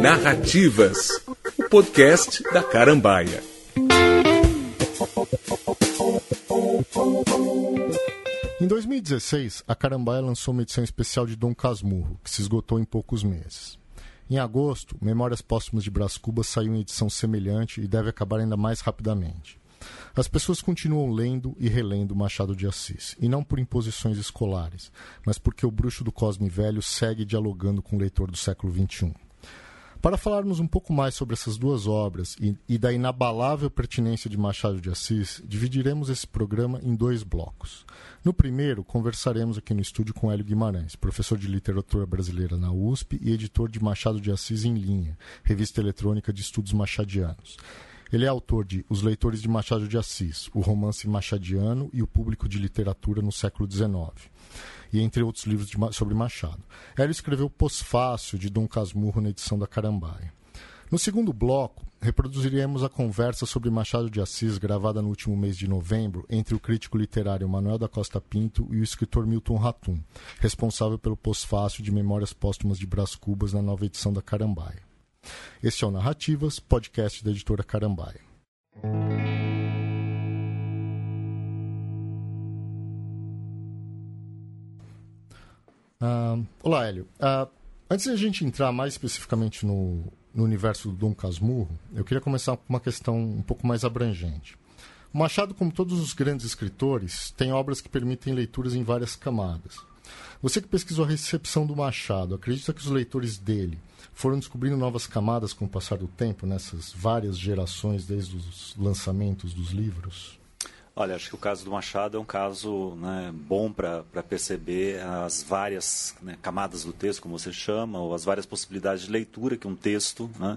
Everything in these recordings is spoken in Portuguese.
Narrativas, o podcast da Carambaia. Em 2016, a Carambaia lançou uma edição especial de Dom Casmurro, que se esgotou em poucos meses. Em agosto, Memórias Póstumas de Brás Cubas saiu em edição semelhante e deve acabar ainda mais rapidamente. As pessoas continuam lendo e relendo Machado de Assis, e não por imposições escolares, mas porque o bruxo do Cosme Velho segue dialogando com o leitor do século XXI. Para falarmos um pouco mais sobre essas duas obras e, e, da inabalável pertinência de Machado de Assis, dividiremos esse programa em dois blocos. No primeiro, conversaremos aqui no estúdio com Hélio Guimarães, professor de literatura brasileira na USP e editor de Machado de Assis em Linha, revista eletrônica de estudos machadianos. Ele é autor de Os Leitores de Machado de Assis, o romance machadiano e o público de literatura no século XIX e entre outros livros de, sobre Machado. Hélio escreveu Pós-Fácil, de Dom Casmurro, na edição da Carambaia. No segundo bloco, reproduziremos a conversa sobre Machado de Assis, gravada no último mês de novembro, entre o crítico literário Manuel da Costa Pinto e o escritor Milton Ratum, responsável pelo pós-fácil de Memórias Póstumas de Brás Cubas na nova edição da Carambaia. Este é o Narrativas, podcast da editora Carambaia. Uh, olá, Hélio. Uh, antes de a gente entrar mais especificamente no, no universo do Dom Casmurro, eu queria começar com uma questão um pouco mais abrangente. O Machado, como todos os grandes escritores, tem obras que permitem leituras em várias camadas. Você que pesquisou a recepção do Machado, acredita que os leitores dele foram descobrindo novas camadas com o passar do tempo, nessas várias gerações desde os lançamentos dos livros? Olha, acho que o caso do Machado é um caso né, bom para perceber as várias né, camadas do texto, como você chama, ou as várias possibilidades de leitura que um texto né,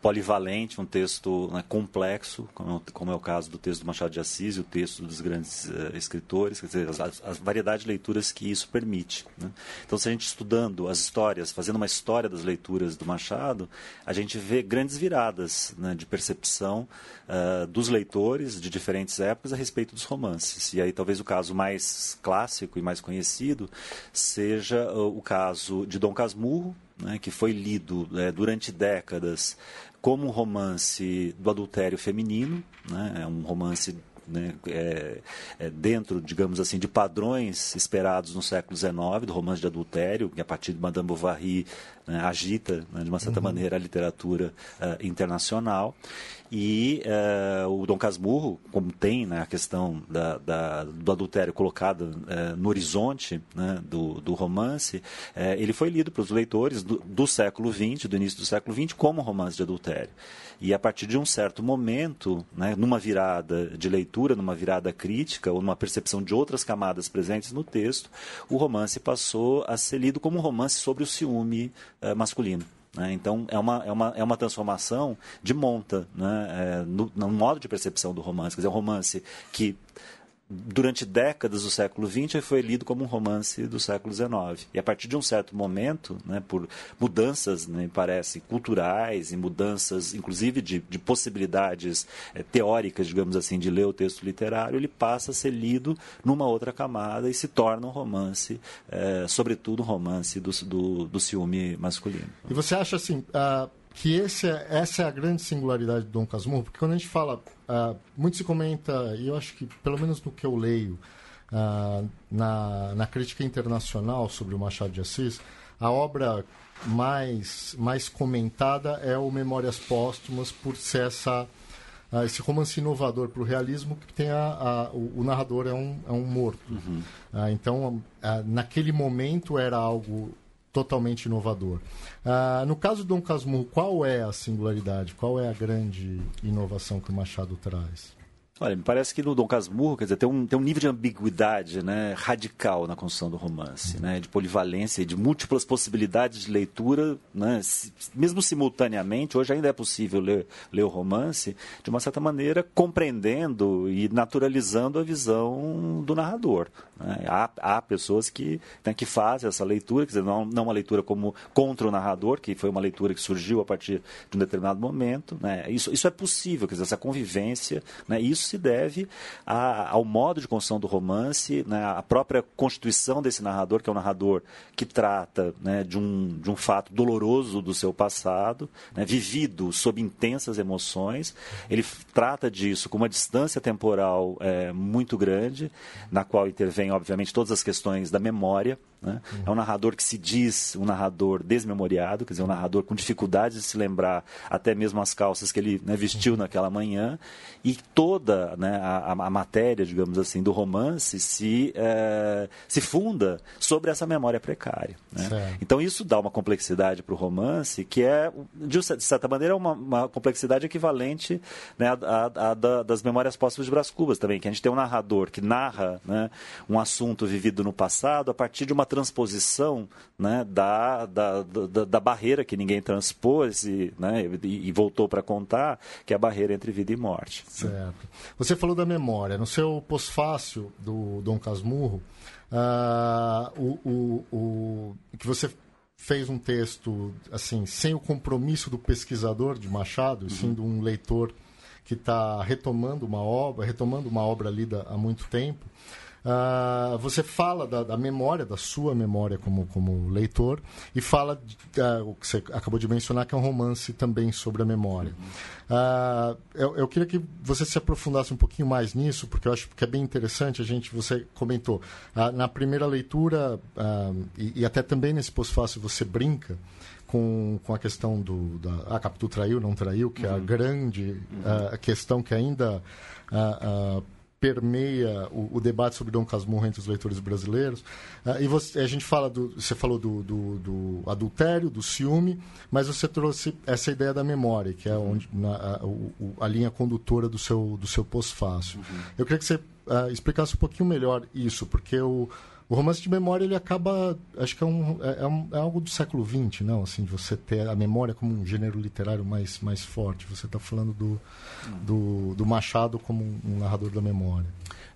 polivalente, um texto né, complexo, como, como, é o caso do texto do Machado de Assis e o texto dos grandes uh, escritores, quer dizer, a, a, variedade de leituras que isso permite. Né. Então, se a gente estudando as histórias, fazendo uma história das leituras do Machado, a gente vê grandes viradas né, de percepção uh, dos leitores de diferentes épocas a respeito dos romances. E aí talvez o caso mais clássico e mais conhecido seja uh, o caso de Dom Casmurro, né, que foi lido né, durante décadas como um romance do adultério feminino, né, é um romance né, é, é dentro, digamos assim, de padrões esperados no século XIX, do romance de adultério, que a partir de Madame Bovary né, agita, né, de uma certa uhum. maneira, a literatura uh, internacional. E uh, o Dom Casmurro, como tem né, a questão da, da, do adultério colocada uh, no horizonte né, do, do, romance, uh, ele foi lido pelos leitores do, do, século XX, do início do século XX, como romance de adultério. E a partir de um certo momento, né, numa virada de leitura, numa virada crítica, ou numa percepção de outras camadas presentes no texto, o romance passou a ser lido como um romance sobre o ciúme masculino. Né? Então, é uma, é, uma, é uma transformação de monta né? É, no, no, modo de percepção do romance. Quer dizer, é um romance que durante décadas do século XX foi lido como um romance do século XIX. E a partir de um certo momento, né, por mudanças, me né, parece, culturais e mudanças, inclusive, de, de possibilidades é, teóricas, digamos assim, de ler o texto literário, ele passa a ser lido numa outra camada e se torna um romance, é, sobretudo um romance do, do, do ciúme masculino. E você acha assim... Uh que esse é, essa é a grande singularidade do Dom Casmurro, porque quando a gente fala, uh, muito se comenta, e eu acho que pelo menos no que eu leio uh, na, na crítica internacional sobre o Machado de Assis, a obra mais, mais comentada é o Memórias Póstumas, por ser essa, uh, esse romance inovador para o realismo, que tem a, a o, o, narrador é um, é um morto. Uhum. então, naquele momento era algo totalmente inovador. Ah, no caso do Dom Casmurro, qual é a singularidade? Qual é a grande inovação que o Machado traz? Olha, me parece que no Dom Casmurro, quer dizer, tem um, tem um nível de ambiguidade né, radical na construção do romance, né, de polivalência de múltiplas possibilidades de leitura, né, mesmo simultaneamente, hoje ainda é possível ler, ler o romance, de uma certa maneira compreendendo e naturalizando a visão do narrador. Né. Há, há pessoas que, né, que fazem essa leitura, quer dizer, não, não uma leitura como contra o narrador, que foi uma leitura que surgiu a partir de um determinado momento. Né, isso, isso é possível, quer dizer, essa convivência, né, isso se deve a, ao modo de construção do romance, né, a própria constituição desse narrador, que é um narrador que trata né, de, um, de um fato doloroso do seu passado, né, vivido sob intensas emoções. Ele trata disso com uma distância temporal é, muito grande, na qual intervém, obviamente, todas as questões da memória. Né? É um narrador que se diz um narrador desmemoriado, quer dizer, um narrador com dificuldade de se lembrar até mesmo as calças que ele né, vestiu naquela manhã. E toda né, a, a, matéria, digamos assim, do romance se, é, se funda sobre essa memória precária. Né? Então isso dá uma complexidade para o romance que é, de certa maneira, uma, uma complexidade equivalente né, à, à, das memórias póstumas de Brás Cubas também, que a gente tem um narrador que narra né, um assunto vivido no passado a partir de uma transposição né, da, da, da, da, barreira que ninguém transpôs e, né, e, e voltou para contar, que é a barreira entre vida e morte. Certo. Você falou da memória. No seu pós-fácil do Dom Casmurro, uh, o, o, o, que você fez um texto assim sem o compromisso do pesquisador de Machado, uhum. sim de um leitor que está retomando uma obra, retomando uma obra lida há muito tempo. Uh, você fala da, da, memória, da sua memória como, como leitor, e fala uh, o que você acabou de mencionar, que é um romance também sobre a memória. Uh, eu, eu, queria que você se aprofundasse um pouquinho mais nisso, porque eu acho que é bem interessante. A gente, você comentou, na primeira leitura, e, e, até também nesse pós-fácil, você brinca com, com a questão do da, a Capitu traiu, não traiu, que uhum. é a uhum. grande uhum. questão que ainda permeia o, o, debate sobre Dom Casmurro entre os leitores brasileiros. Uh, e você, a gente fala do, você falou do, do, do, adultério, do ciúme, mas você trouxe essa ideia da memória, que é onde, na, a, a, linha condutora do seu, do seu pós-fácil. Uhum. Eu queria que você uh, explicasse um pouquinho melhor isso, porque o, o romance de memória ele acaba acho que é, um, é, é, um, é, algo do século XX não? Assim de você ter a memória como um gênero literário mais mais forte. Você está falando do, do, do, Machado como um narrador da memória.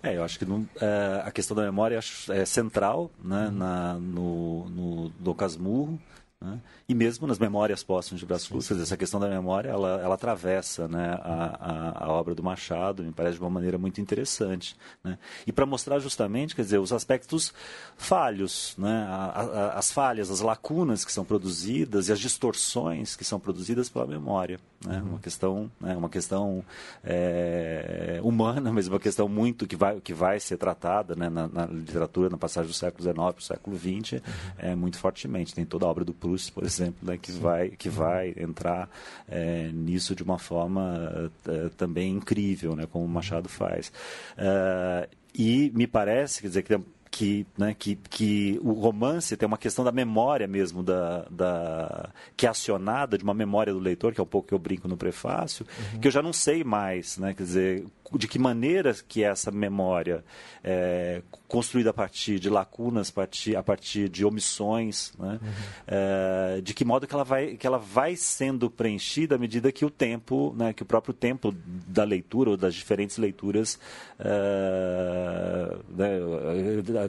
É eu acho que não, é, a questão da memória é central né, uhum. na, no, no, no Casmurro né? E mesmo nas memórias póstumas de Brás Cubas, essa questão da memória, ela, ela atravessa né, a, a, a, obra do Machado, me parece de uma maneira muito interessante. Né? E para mostrar justamente, quer dizer, os aspectos falhos, né? A, as falhas, as lacunas que são produzidas e as distorções que são produzidas pela memória. Né? Uhum. Uma questão, né, uma questão é, humana, mas uma questão muito que vai, que vai ser tratada né, na, na literatura, na passagem do século XIX para o século XX, uhum. é, muito fortemente. Tem toda a obra do Proust, por exemplo, né, que, vai, que vai entrar é, nisso de uma forma é, também incrível, né, como o Machado faz. É, e me parece, quer dizer, que que, né, que, que o romance tem uma questão da memória mesmo, da, da, que é acionada de uma memória do leitor, que é um pouco que eu brinco no prefácio, uhum. que eu já não sei mais, né, quer dizer, de que maneira que essa memória é construída a partir de lacunas, a partir, a partir de omissões, né? Uhum. É, de que modo que ela, vai, que ela vai sendo preenchida à medida que o tempo, né, que o próprio tempo da leitura ou das diferentes leituras, é, né,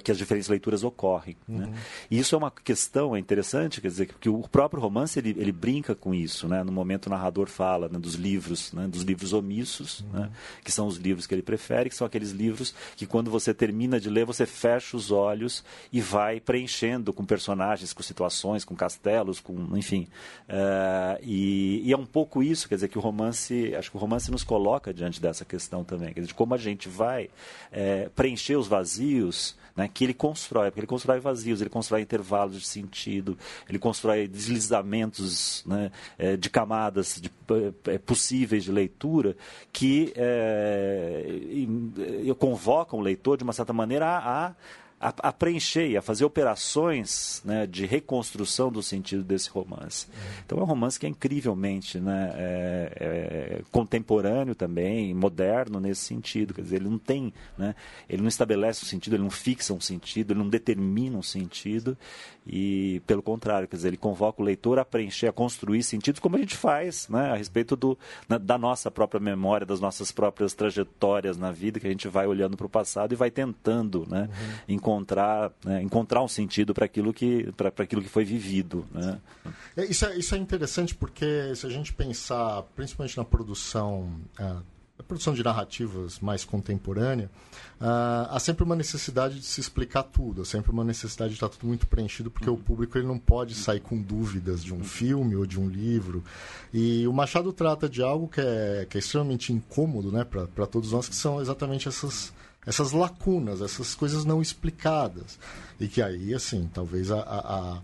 que as diferentes leituras ocorrem. Né? Uhum. Né? E isso é uma questão é interessante, quer dizer, que o próprio romance ele, ele brinca com isso, né? No momento o narrador fala né, dos livros, né, dos livros omissos, uhum. né, que são os livros que ele prefere, que são aqueles livros que quando você termina de ler, você fecha os olhos e vai preenchendo com personagens, com situações, com castelos, com enfim. Uh, e, e, é um pouco isso, quer dizer, que o romance, acho que o romance nos coloca diante dessa questão também, quer dizer, de como a gente vai é, preencher os vazios né, que ele constrói, porque ele constrói vazios, ele constrói intervalos de sentido, ele constrói deslizamentos né, é, de camadas de, é, possíveis de leitura que é, convocam o leitor, de uma certa maneira, a, a a, a, preencher a fazer operações né, de reconstrução do sentido desse romance. Então é um romance que é incrivelmente né, é, é, contemporâneo também, moderno nesse sentido. Quer dizer, ele não tem, né, ele não estabelece um sentido, ele não fixa um sentido, ele não determina um sentido e, pelo contrário, quer dizer, ele convoca o leitor a preencher, a construir sentidos, como a gente faz né, a respeito do, da nossa própria memória, das nossas próprias trajetórias na vida, que a gente vai olhando para o passado e vai tentando né, uhum encontrar, né, encontrar um sentido para aquilo que para aquilo que foi vivido. Né? É, isso, é, isso é interessante porque se a gente pensar, principalmente na produção, é, produção de narrativas mais contemporânea, uh, há sempre uma necessidade de se explicar tudo, há sempre uma necessidade de estar tudo muito preenchido, porque uhum. o público ele não pode sair com dúvidas de um filme ou de um livro. E o Machado trata de algo que é, que é extremamente incômodo né, para todos nós, que são exatamente essas essas lacunas, essas coisas não explicadas. E que aí, assim, talvez a, a, a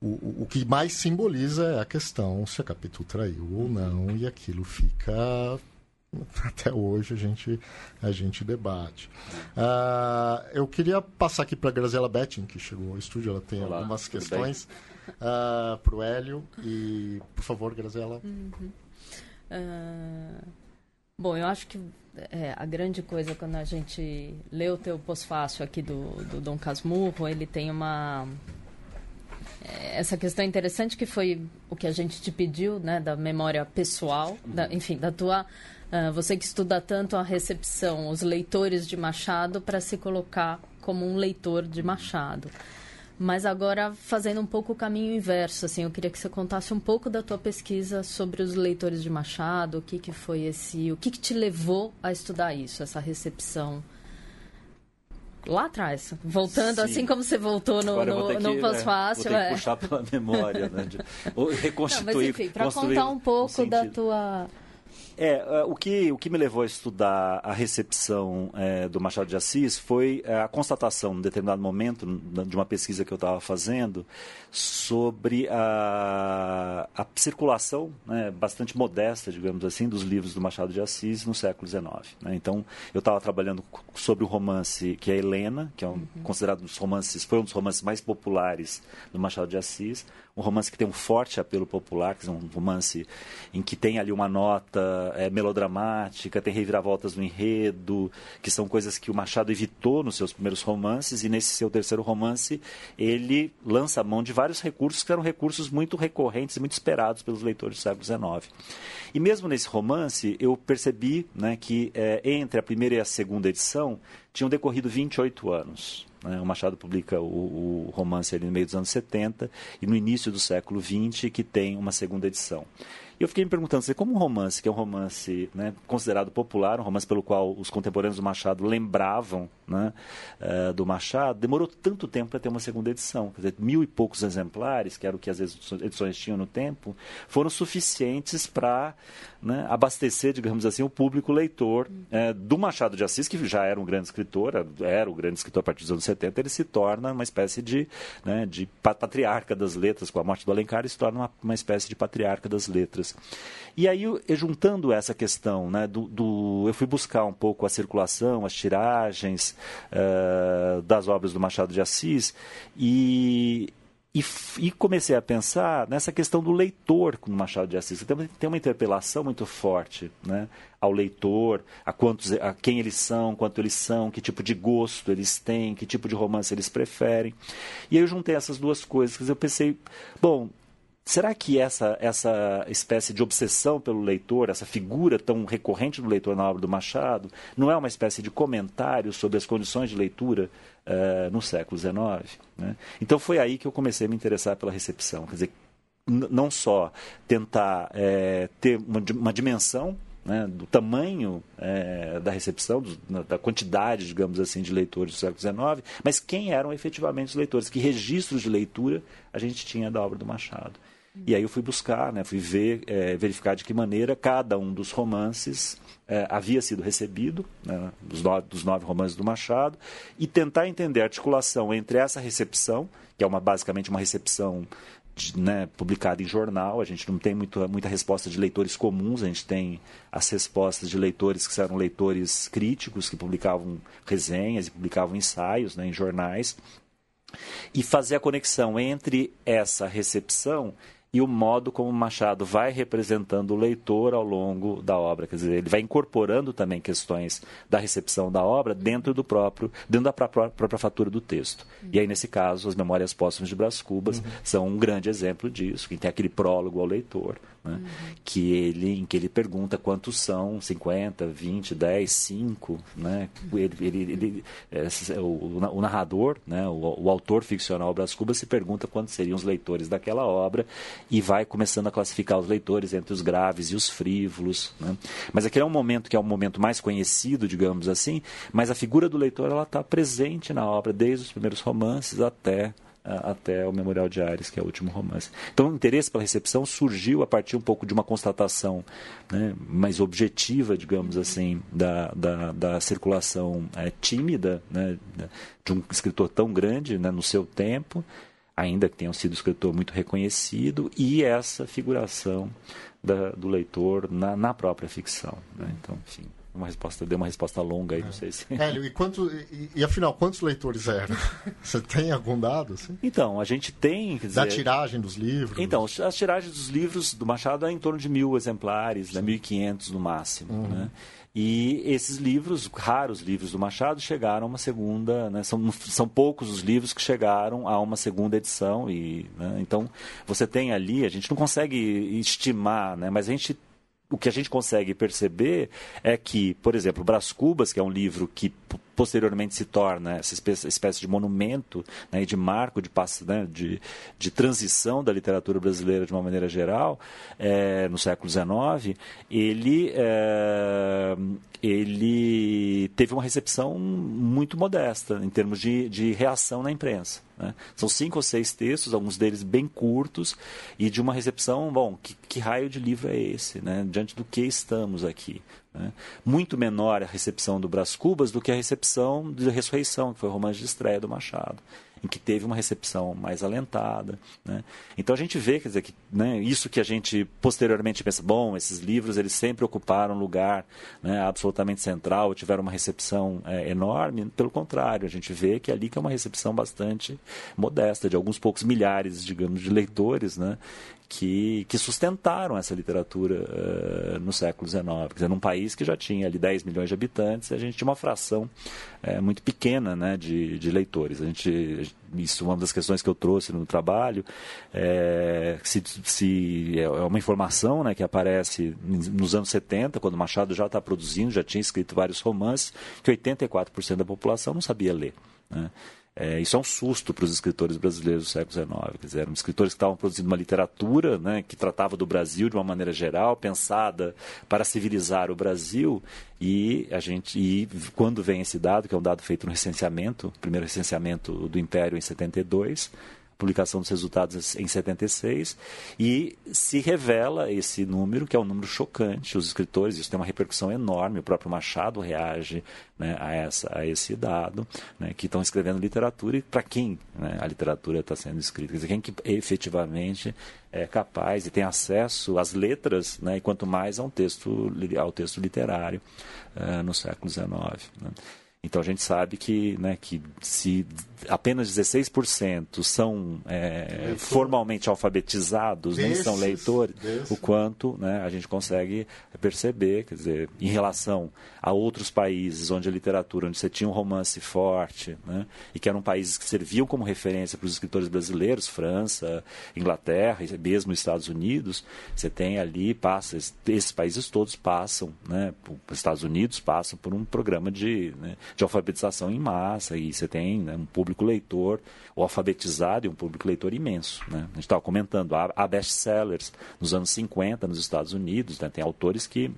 o, o que mais simboliza é a questão se a Capitu traiu ou não, e aquilo fica até hoje a gente, a gente debate. Uh, eu queria passar aqui para a Graziela Betting, que chegou ao estúdio, ela tem Olá, algumas questões uh, ah, para o Hélio. E, por favor, Graziela. Uhum. Uh, bom, eu acho que é, a grande coisa quando a gente lê o teu pós-fácil aqui do, do Dom Casmurro, ele tem uma é, essa questão interessante que foi o que a gente te pediu, né, da memória pessoal, da, enfim, da tua uh, você que estuda tanto a recepção, os leitores de Machado para se colocar como um leitor de Machado. Mas agora fazendo um pouco o caminho inverso, assim, eu queria que você contasse um pouco da tua pesquisa sobre os leitores de Machado, o que que foi esse, o que que te levou a estudar isso, essa recepção lá atrás, voltando Sim. assim como você voltou no, no, no pós-fácil. Né, é. puxar pela memória, né? De, reconstituir. Não, mas enfim, para contar um pouco um da tua é, é, o que, o que me levou a estudar a recepção é, do Machado de Assis foi é, a constatação, em determinado momento, de uma pesquisa que eu estava fazendo, sobre a, a circulação né, bastante modesta, digamos assim, dos livros do Machado de Assis no século XIX. Né? Então, eu estava trabalhando sobre o romance que é Helena, que é um, uhum. considerado um dos romances, foi um dos romances mais populares do Machado de Assis, um romance que tem um forte apelo popular, que é um romance em que tem ali uma nota é, melodramática, tem reviravoltas no enredo, que são coisas que o Machado evitou nos seus primeiros romances, e nesse seu terceiro romance ele lança a mão de vários recursos que eram recursos muito recorrentes muito esperados pelos leitores do século XIX. E mesmo nesse romance, eu percebi né, que é, entre a primeira e a segunda edição tinham decorrido 28 anos. Né? O Machado publica o, o, romance ali no meio dos anos 70 e no início do século 20 que tem uma segunda edição. E eu fiquei me perguntando, se como um romance, que é um romance né, considerado popular, um romance pelo qual os contemporâneos do Machado lembravam né, uh, do Machado, demorou tanto tempo para ter uma segunda edição. Quer dizer, mil e poucos exemplares, que era o que as edições tinham no tempo, foram suficientes para né, abastecer, digamos assim, o público leitor uh, do Machado de Assis, que já era um grande escritor, era o grande escritor a partir dos anos 70, ele se torna uma espécie de, né, de patriarca das letras, com a morte do Alencar, ele se torna uma, uma espécie de patriarca das letras. E aí, juntando essa questão, né, do, do, eu fui buscar um pouco a circulação, as tiragens uh, das obras do Machado de Assis e, e, e, comecei a pensar nessa questão do leitor com Machado de Assis. Tem, tem uma interpelação muito forte né, ao leitor, a, quantos, a quem eles são, quanto eles são, que tipo de gosto eles têm, que tipo de romance eles preferem. E aí eu juntei essas duas coisas. Eu pensei, bom, Será que essa, essa espécie de obsessão pelo leitor, essa figura tão recorrente do leitor na obra do Machado, não é uma espécie de comentário sobre as condições de leitura uh, no século XIX? Né? Então foi aí que eu comecei a me interessar pela recepção. Quer dizer, não só tentar é, ter uma, uma dimensão né, do tamanho é, da recepção, do, da quantidade, digamos assim, de leitores do século XIX, mas quem eram efetivamente os leitores, que registros de leitura a gente tinha da obra do Machado. E aí eu fui buscar, né, fui ver, é, verificar de que maneira cada um dos romances é, havia sido recebido, né, dos, nove, dos nove romances do Machado, e tentar entender a articulação entre essa recepção, que é uma, basicamente uma recepção né, publicada em jornal, a gente não tem muito, muita resposta de leitores comuns, a gente tem as respostas de leitores que eram leitores críticos, que publicavam resenhas e publicavam ensaios né, em jornais, e fazer a conexão entre essa recepção e o modo como Machado vai representando o leitor ao longo da obra. Quer dizer, ele vai incorporando também questões da recepção da obra dentro do próprio, dentro da própria, própria fatura do texto. Uhum. E aí, nesse caso, as Memórias Póstumas de Brás Cubas uhum. são um grande exemplo disso, que tem aquele prólogo ao leitor, né? Uhum. que ele, em que ele pergunta quantos são 50, 20, 10, 5. Né? Ele, ele, ele é, o, o, narrador, né? o, o autor ficcional Brás Cubas, se pergunta quantos seriam os leitores daquela obra e vai começando a classificar os leitores entre os graves e os frívolos. Né? Mas aquele é um momento que é um momento mais conhecido, digamos assim, mas a figura do leitor ela está presente na obra, desde os primeiros romances até até o Memorial de Ares, que é o último romance. Então, o interesse pela recepção surgiu a partir um pouco de uma constatação né, mais objetiva, digamos assim, da, da, da circulação é, tímida né, de um escritor tão grande né, no seu tempo, ainda que tenha sido um escritor muito reconhecido, e essa figuração da, do leitor na, na própria ficção. Né? Então, enfim uma resposta, deu uma resposta longa aí, não sei se. Hélio, e, quanto, e, e, afinal, quantos leitores eram? Você tem algum dado? Assim? Então, a gente tem. Dizer... Da tiragem dos livros? Então, as tiragens dos livros do Machado é em torno de mil exemplares, né, 1.500 no máximo. Uhum. Né? E esses livros, raros livros do Machado, chegaram a uma segunda. Né, são, são poucos os livros que chegaram a uma segunda edição. e né, Então, você tem ali, a gente não consegue estimar, né, mas a gente o que a gente consegue perceber é que, por exemplo, Brás Cubas, que é um livro que posteriormente se torna essa espécie de monumento né, de marco de, né, de, de, transição da literatura brasileira de uma maneira geral, é, no século XIX, ele, é, ele teve uma recepção muito modesta em termos de, de reação na imprensa. Né? São cinco ou seis textos, alguns deles bem curtos, e de uma recepção, bom, que, que raio de livro é esse? Né? Diante do que estamos aqui? Né? Muito menor a recepção do Brás Cubas do que a recepção de Ressurreição, que foi o romance de estreia do Machado em que teve uma recepção mais alentada. Né? Então a gente vê, quer dizer, que né, isso que a gente posteriormente pensa, bom, esses livros eles sempre ocuparam um lugar né, absolutamente central, tiveram uma recepção é, enorme, pelo contrário, a gente vê que ali que é uma recepção bastante modesta, de alguns poucos milhares, digamos, de leitores, né, que, que sustentaram essa literatura uh, no século XIX. Quer dizer, num país que já tinha ali 10 milhões de habitantes, a gente tinha uma fração uh, muito pequena né, de, de leitores. A gente, isso é uma das questões que eu trouxe no trabalho, é, se, se é, é uma informação né, que aparece nos anos 70, quando Machado já está produzindo, já tinha escrito vários romances, que 84% da população não sabia ler. Né? É, isso é um susto para os escritores brasileiros do século XIX. Quer dizer, eram escritores que estavam produzindo uma literatura né, que tratava do Brasil de uma maneira geral, pensada para civilizar o Brasil. E a gente, e quando vem esse dado, que é um dado feito no recenseamento, primeiro recenseamento do Império em 72, publicação dos resultados em 76, e se revela esse número, que é um número chocante. Os escritores, isso tem uma repercussão enorme, o próprio Machado reage né, a, essa, a esse dado, né, que estão escrevendo literatura e para quem né, a literatura está sendo escrita. Quem que efetivamente é capaz e tem acesso às letras, né, e quanto mais ao texto, ao texto literário uh, no século XIX. Né. Então a gente sabe que, né, que se apenas 16% são é, formalmente alfabetizados, desses, nem são leitores, desses. o quanto né, a gente consegue perceber, quer dizer, em relação a outros países onde a literatura, onde você tinha um romance forte, né, e que eram países que serviam como referência para os escritores brasileiros, França, Inglaterra e mesmo Estados Unidos, você tem ali, passa, esses países todos passam, né, os Estados Unidos passam por um programa de, né, de alfabetização em massa, e você tem né, um público leitor, o alfabetizado e um público leitor imenso. Né? A gente estava comentando, há, best-sellers nos anos 50 nos Estados Unidos, né? tem autores que,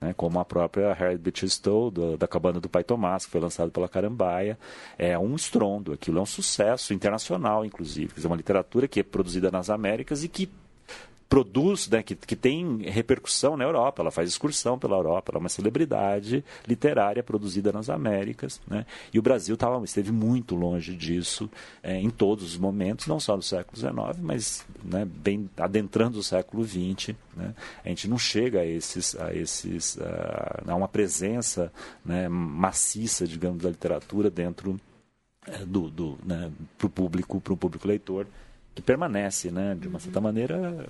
né, como a própria Harriet Stowe, do, da Cabana do Pai Tomás, que foi lançado pela Carambaia, é um estrondo, aquilo é um sucesso internacional, inclusive, quer dizer, uma literatura que é produzida nas Américas e que produz, né, que, que tem repercussão na Europa, ela faz excursão pela Europa, ela é uma celebridade literária produzida nas Américas, né, e o Brasil tava, esteve muito longe disso é, em todos os momentos, não só no século XIX, mas né, bem adentrando o século XX, né, a gente não chega a esses, a esses, a, a uma presença né, maciça, digamos, da literatura dentro é, do, do né, para o público, para o público leitor que permanece, né, de uma certa uhum. maneira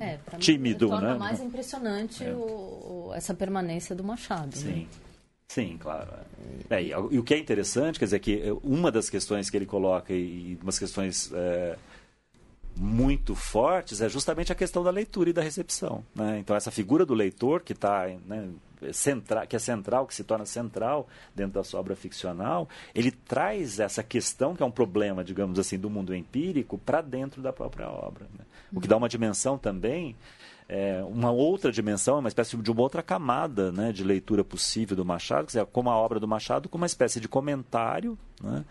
é, é tímido, mim, né? mais impressionante é. o, o, essa permanência do Machado. Sim. Né? Sim, claro. É, e, e, o que é interessante, quer dizer, que uma das questões que ele coloca e umas questões é, muito fortes é justamente a questão da leitura e da recepção. Né? Então, essa figura do leitor que está né, central, que é central, que se torna central dentro da sua obra ficcional, ele traz essa questão que é um problema, digamos assim, do mundo empírico para dentro da própria obra. Né? O que dá uma dimensão também é, uma outra dimensão, uma espécie de uma outra camada né, de leitura possível do Machado, dizer, como a obra do Machado, como uma espécie de comentário né,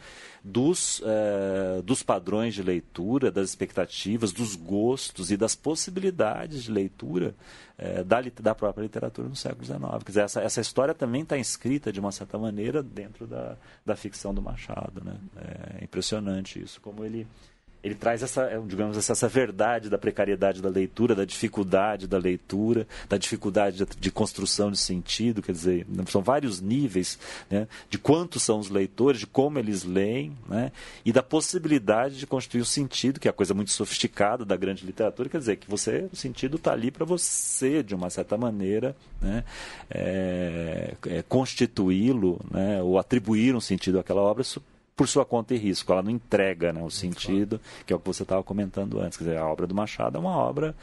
dos, é, dos padrões de leitura, das expectativas, dos gostos e das possibilidades de leitura é, da, da própria literatura no século XIX. Quer dizer, essa, essa história também está inscrita, de uma certa maneira, dentro da, da ficção do Machado. Né? É impressionante isso, como ele ele traz essa, é, digamos, essa verdade da precariedade da leitura, da dificuldade da leitura, da dificuldade de, de construção de sentido, quer dizer, são vários níveis né, de quantos são os leitores, de como eles leem, né, e da possibilidade de construir o sentido, que é a coisa muito sofisticada da grande literatura, quer dizer, que você, o sentido está ali para você, de uma certa maneira, né, é, é, constituí-lo, né, ou atribuir um sentido àquela obra por sua conta e risco. Ela não entrega né, o sentido, que é o que você estava comentando antes. Quer dizer, a obra do Machado é uma obra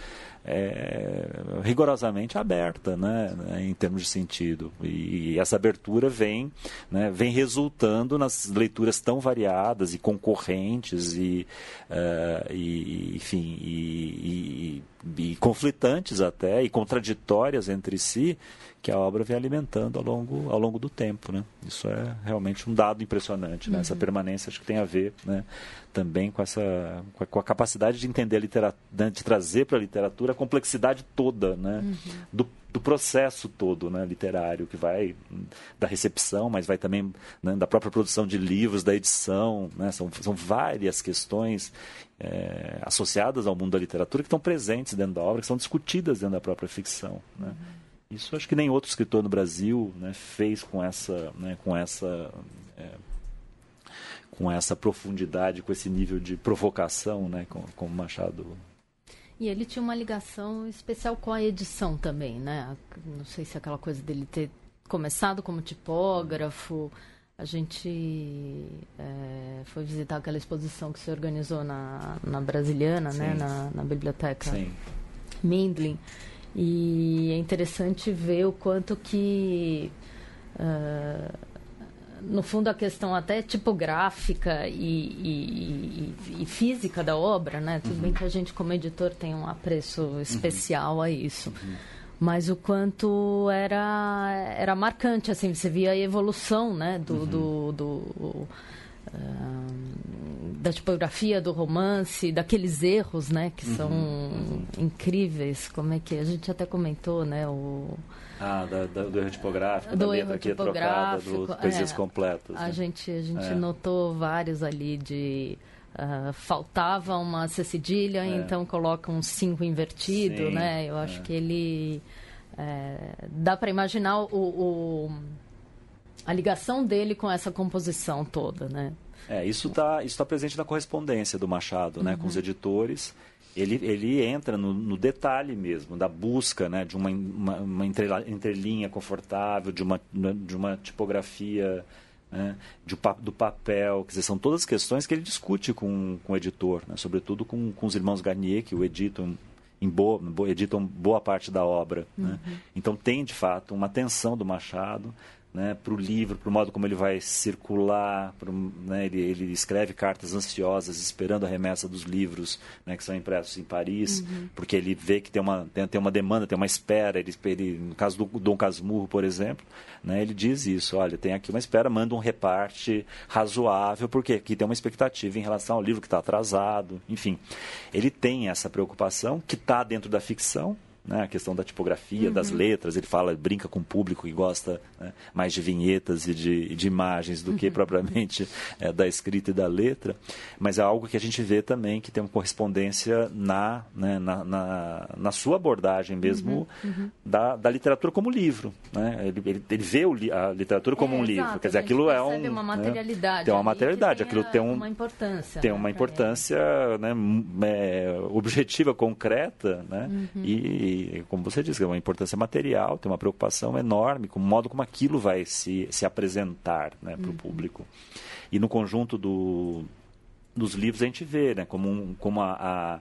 é, rigorosamente aberta né, em termos de sentido. E essa abertura vem, né, vem resultando nas leituras tão variadas e concorrentes e, uh, e enfim, e, e, e conflitantes até, e contraditórias entre si, que a obra vem alimentando ao longo, ao longo do tempo. Né? Isso é realmente um dado impressionante. Né? Uhum. Essa permanência acho que tem a ver né, também com, essa, com a capacidade de entender a literatura, né, de trazer para a literatura a complexidade toda né, uhum. do, do processo todo né, literário, que vai da recepção, mas vai também né, da própria produção de livros, da edição. Né, são, são várias questões é, associadas ao mundo da literatura que estão presentes dentro da obra, que são discutidas dentro da própria ficção. Né. Uhum. Isso acho que nem outro escritor no Brasil né, fez com essa, né, com essa é, com essa profundidade, com esse nível de provocação, né, com, com Machado. E ele tinha uma ligação especial com a edição também, né? Não sei se é aquela coisa dele ter começado como tipógrafo. A gente é, foi visitar aquela exposição que se organizou na, na Brasiliana, né? Na, na biblioteca Sim. Mindlin. E é interessante ver o quanto que, uh, no fundo, a questão até tipográfica e, e, e, e física da obra, né? Tudo uhum. bem que a gente, como editor, tem um apreço uhum. especial uhum. a isso. Uhum. Mas o quanto era, era marcante, assim, você via a evolução, né? Do, uhum. do, do da tipografia do romance, daqueles erros, né, que uhum, são incríveis. Como é que a gente até comentou, né, o ah, da, da, do erro tipográfico, do da letra aqui trocada, do poesias é, completas. A né? gente a gente é. notou vários ali de uh, faltava uma C cedilha, é. então coloca um 5 invertido, Sim, né? Eu acho é. que ele é, dá para imaginar o, o a ligação dele com essa composição toda, né? É, isso está isso tá presente na correspondência do Machado, né, uhum. com os uhum. editores. Ele, ele entra no, no, detalhe mesmo, da busca né, de uma, uma, uma entrelinha confortável, de uma, de uma tipografia, né, de, do papel. Quer dizer, são todas questões que ele discute com, com o editor, né, sobretudo com, com os irmãos Garnier, que o editam em boa, editam boa parte da obra. Né. Uhum. Né? Então tem, de fato, uma atenção do Machado né, para o livro, para o modo como ele vai circular. Pro, né, ele, ele, escreve cartas ansiosas, esperando a remessa dos livros né, que são impressos em Paris, uhum. porque ele vê que tem uma, tem, tem, uma demanda, tem uma espera. Ele, ele, no caso do Dom Casmurro, por exemplo, né, ele diz isso: olha, tem aqui uma espera, manda um reparte razoável, porque aqui tem uma expectativa em relação ao livro que está atrasado. Enfim, ele tem essa preocupação que está dentro da ficção, né, a questão da tipografia, uhum. das letras. Ele fala, brinca com o público que gosta né, mais de vinhetas e de, de imagens do que uhum. propriamente é, da escrita e da letra. Mas é algo que a gente vê também que tem uma correspondência na, né, na, na, na, sua abordagem mesmo uhum. uhum. Da, da literatura como livro. Né? Ele, ele, ele vê o, a literatura como é, um exato, livro. Quer dizer, aquilo é um. uma né, materialidade. Tem uma materialidade. Aquilo tem um, uma importância. Tem uma importância né, é, objetiva, concreta, né? Uhum. E, como você disse, é uma importância material, tem uma preocupação enorme com o modo como aquilo vai se, se apresentar né, para o uhum. público. E no conjunto do, dos livros a gente vê né, como, um, como a, a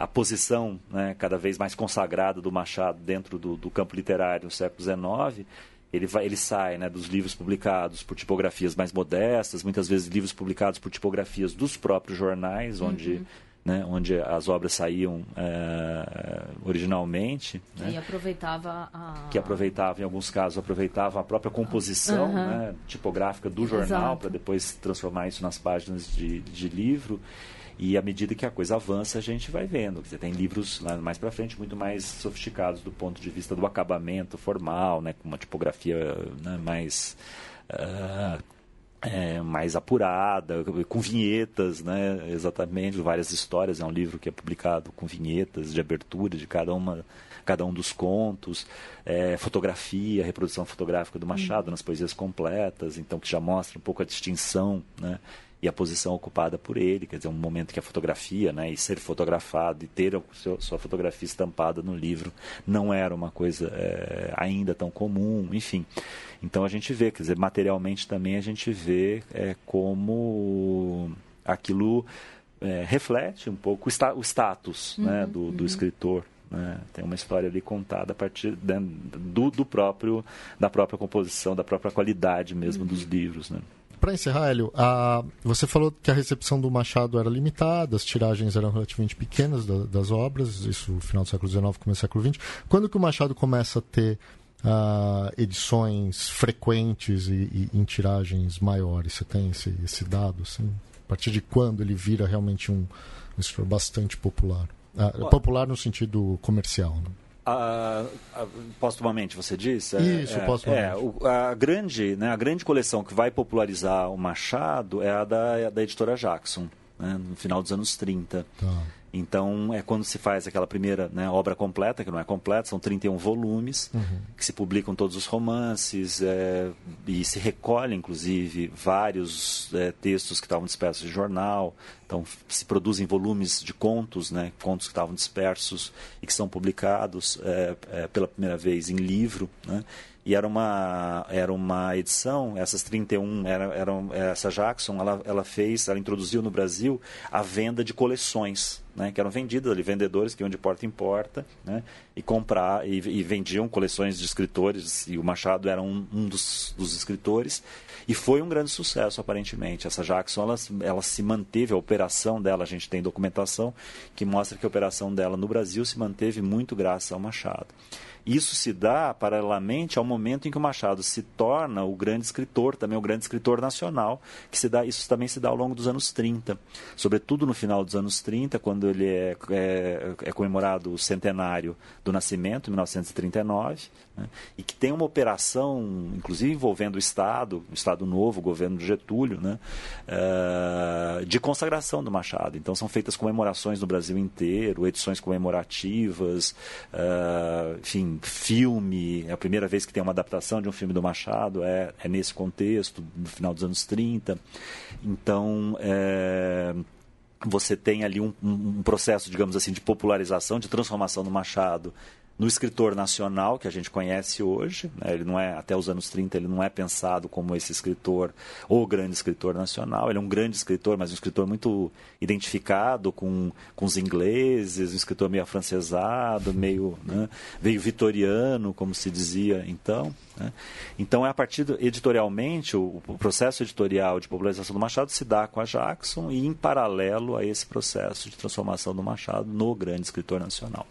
a posição né, cada vez mais consagrada do Machado dentro do, do campo literário no século XIX, ele, vai, ele sai né, dos livros publicados por tipografias mais modestas, muitas vezes livros publicados por tipografias dos próprios jornais, onde, uhum. Né, onde as obras saíam é, originalmente. Né, e aproveitava a... Que aproveitava, em alguns casos, aproveitava a própria composição uhum. né, tipográfica do jornal para depois transformar isso nas páginas de, de livro. E à medida que a coisa avança, a gente vai vendo. Você tem livros lá mais para frente muito mais sofisticados do ponto de vista do acabamento formal, né, com uma tipografia né, mais uh, é, mais apurada, com vinhetas, né, exatamente, várias histórias. É um livro que é publicado com vinhetas de abertura de cada uma cada um dos contos, é, fotografia, reprodução fotográfica do Machado uhum. nas poesias completas, então que já mostra um pouco a distinção, né? e a posição ocupada por ele, quer dizer, um momento que a fotografia, né, e ser fotografado e ter a sua fotografia estampada no livro não era uma coisa é, ainda tão comum, enfim. Então a gente vê, quer dizer, materialmente também a gente vê é, como aquilo é, reflete um pouco o, sta o status né, uhum, né, do, do uhum. escritor. Né? Tem uma história ali contada a partir do, do próprio da própria composição, da própria qualidade mesmo dos livros. Né? Para encerrar, Hélio, a, você falou que a recepção do Machado era limitada, as tiragens eram relativamente pequenas da, das obras, isso no final do século XIX, começo do século XX. Quando que o Machado começa a ter uh, edições frequentes e, e, em tiragens maiores? Você tem esse, esse dado? Assim? A partir de quando ele vira realmente um, um bastante popular? Uh, popular no sentido comercial, né? A, a, postumamente, você disse? É, Isso, é, postumamente. É, o, a, grande, né, a grande coleção que vai popularizar o Machado é a da, é a da editora Jackson, né, no final dos anos 30. Tá. Então, é quando se faz aquela primeira né, obra completa, que não é completa, são 31 volumes, uhum. que se publicam todos os romances, é, e se recolhe, inclusive, vários é, textos que estavam dispersos de jornal. Então, se produzem volumes de contos, né, contos que estavam dispersos e que são publicados é, é pela primeira vez em livro. Né, e era uma, era uma edição, essas 31, era, eram, essa Jackson, ela, ela fez, ela introduziu no Brasil a venda de coleções, né, que eram vendidas ali, vendedores que iam de porta em porta, né, e comprar, e, e vendiam coleções de escritores, e o Machado era um, um dos, dos escritores, e foi um grande sucesso, aparentemente. Essa Jackson, ela, ela se manteve, a operação dela, a gente tem documentação que mostra que a operação dela no Brasil se manteve muito graças ao Machado. Isso se dá paralelamente ao momento em que o Machado se torna o grande escritor, também o grande escritor nacional, que se dá, isso também se dá ao longo dos anos 30. Sobretudo no final dos anos 30, quando ele é, é, é comemorado o centenário do nascimento, em 1939, né, e que tem uma operação, inclusive envolvendo o Estado, o Estado Novo, o governo de Getúlio, né, uh, de consagração do Machado. Então são feitas comemorações no Brasil inteiro, edições comemorativas, uh, enfim, filme, é a primeira vez que tem uma adaptação de um filme do Machado, é, é nesse contexto, no final dos anos 30. Então, é, você tem ali um, um, processo, digamos assim, de popularização, de transformação do Machado no escritor nacional que a gente conhece hoje. Né? Ele não é, até os anos 30, ele não é pensado como esse escritor, ou grande escritor nacional. Ele é um grande escritor, mas um escritor muito identificado com, com os ingleses, um escritor meio afrancesado, meio, né? vitoriano, como se dizia então. Né? Então, é a partir do, editorialmente, o, o, processo editorial de popularização do Machado se dá com a Jackson e em paralelo a esse processo de transformação do Machado no grande escritor nacional.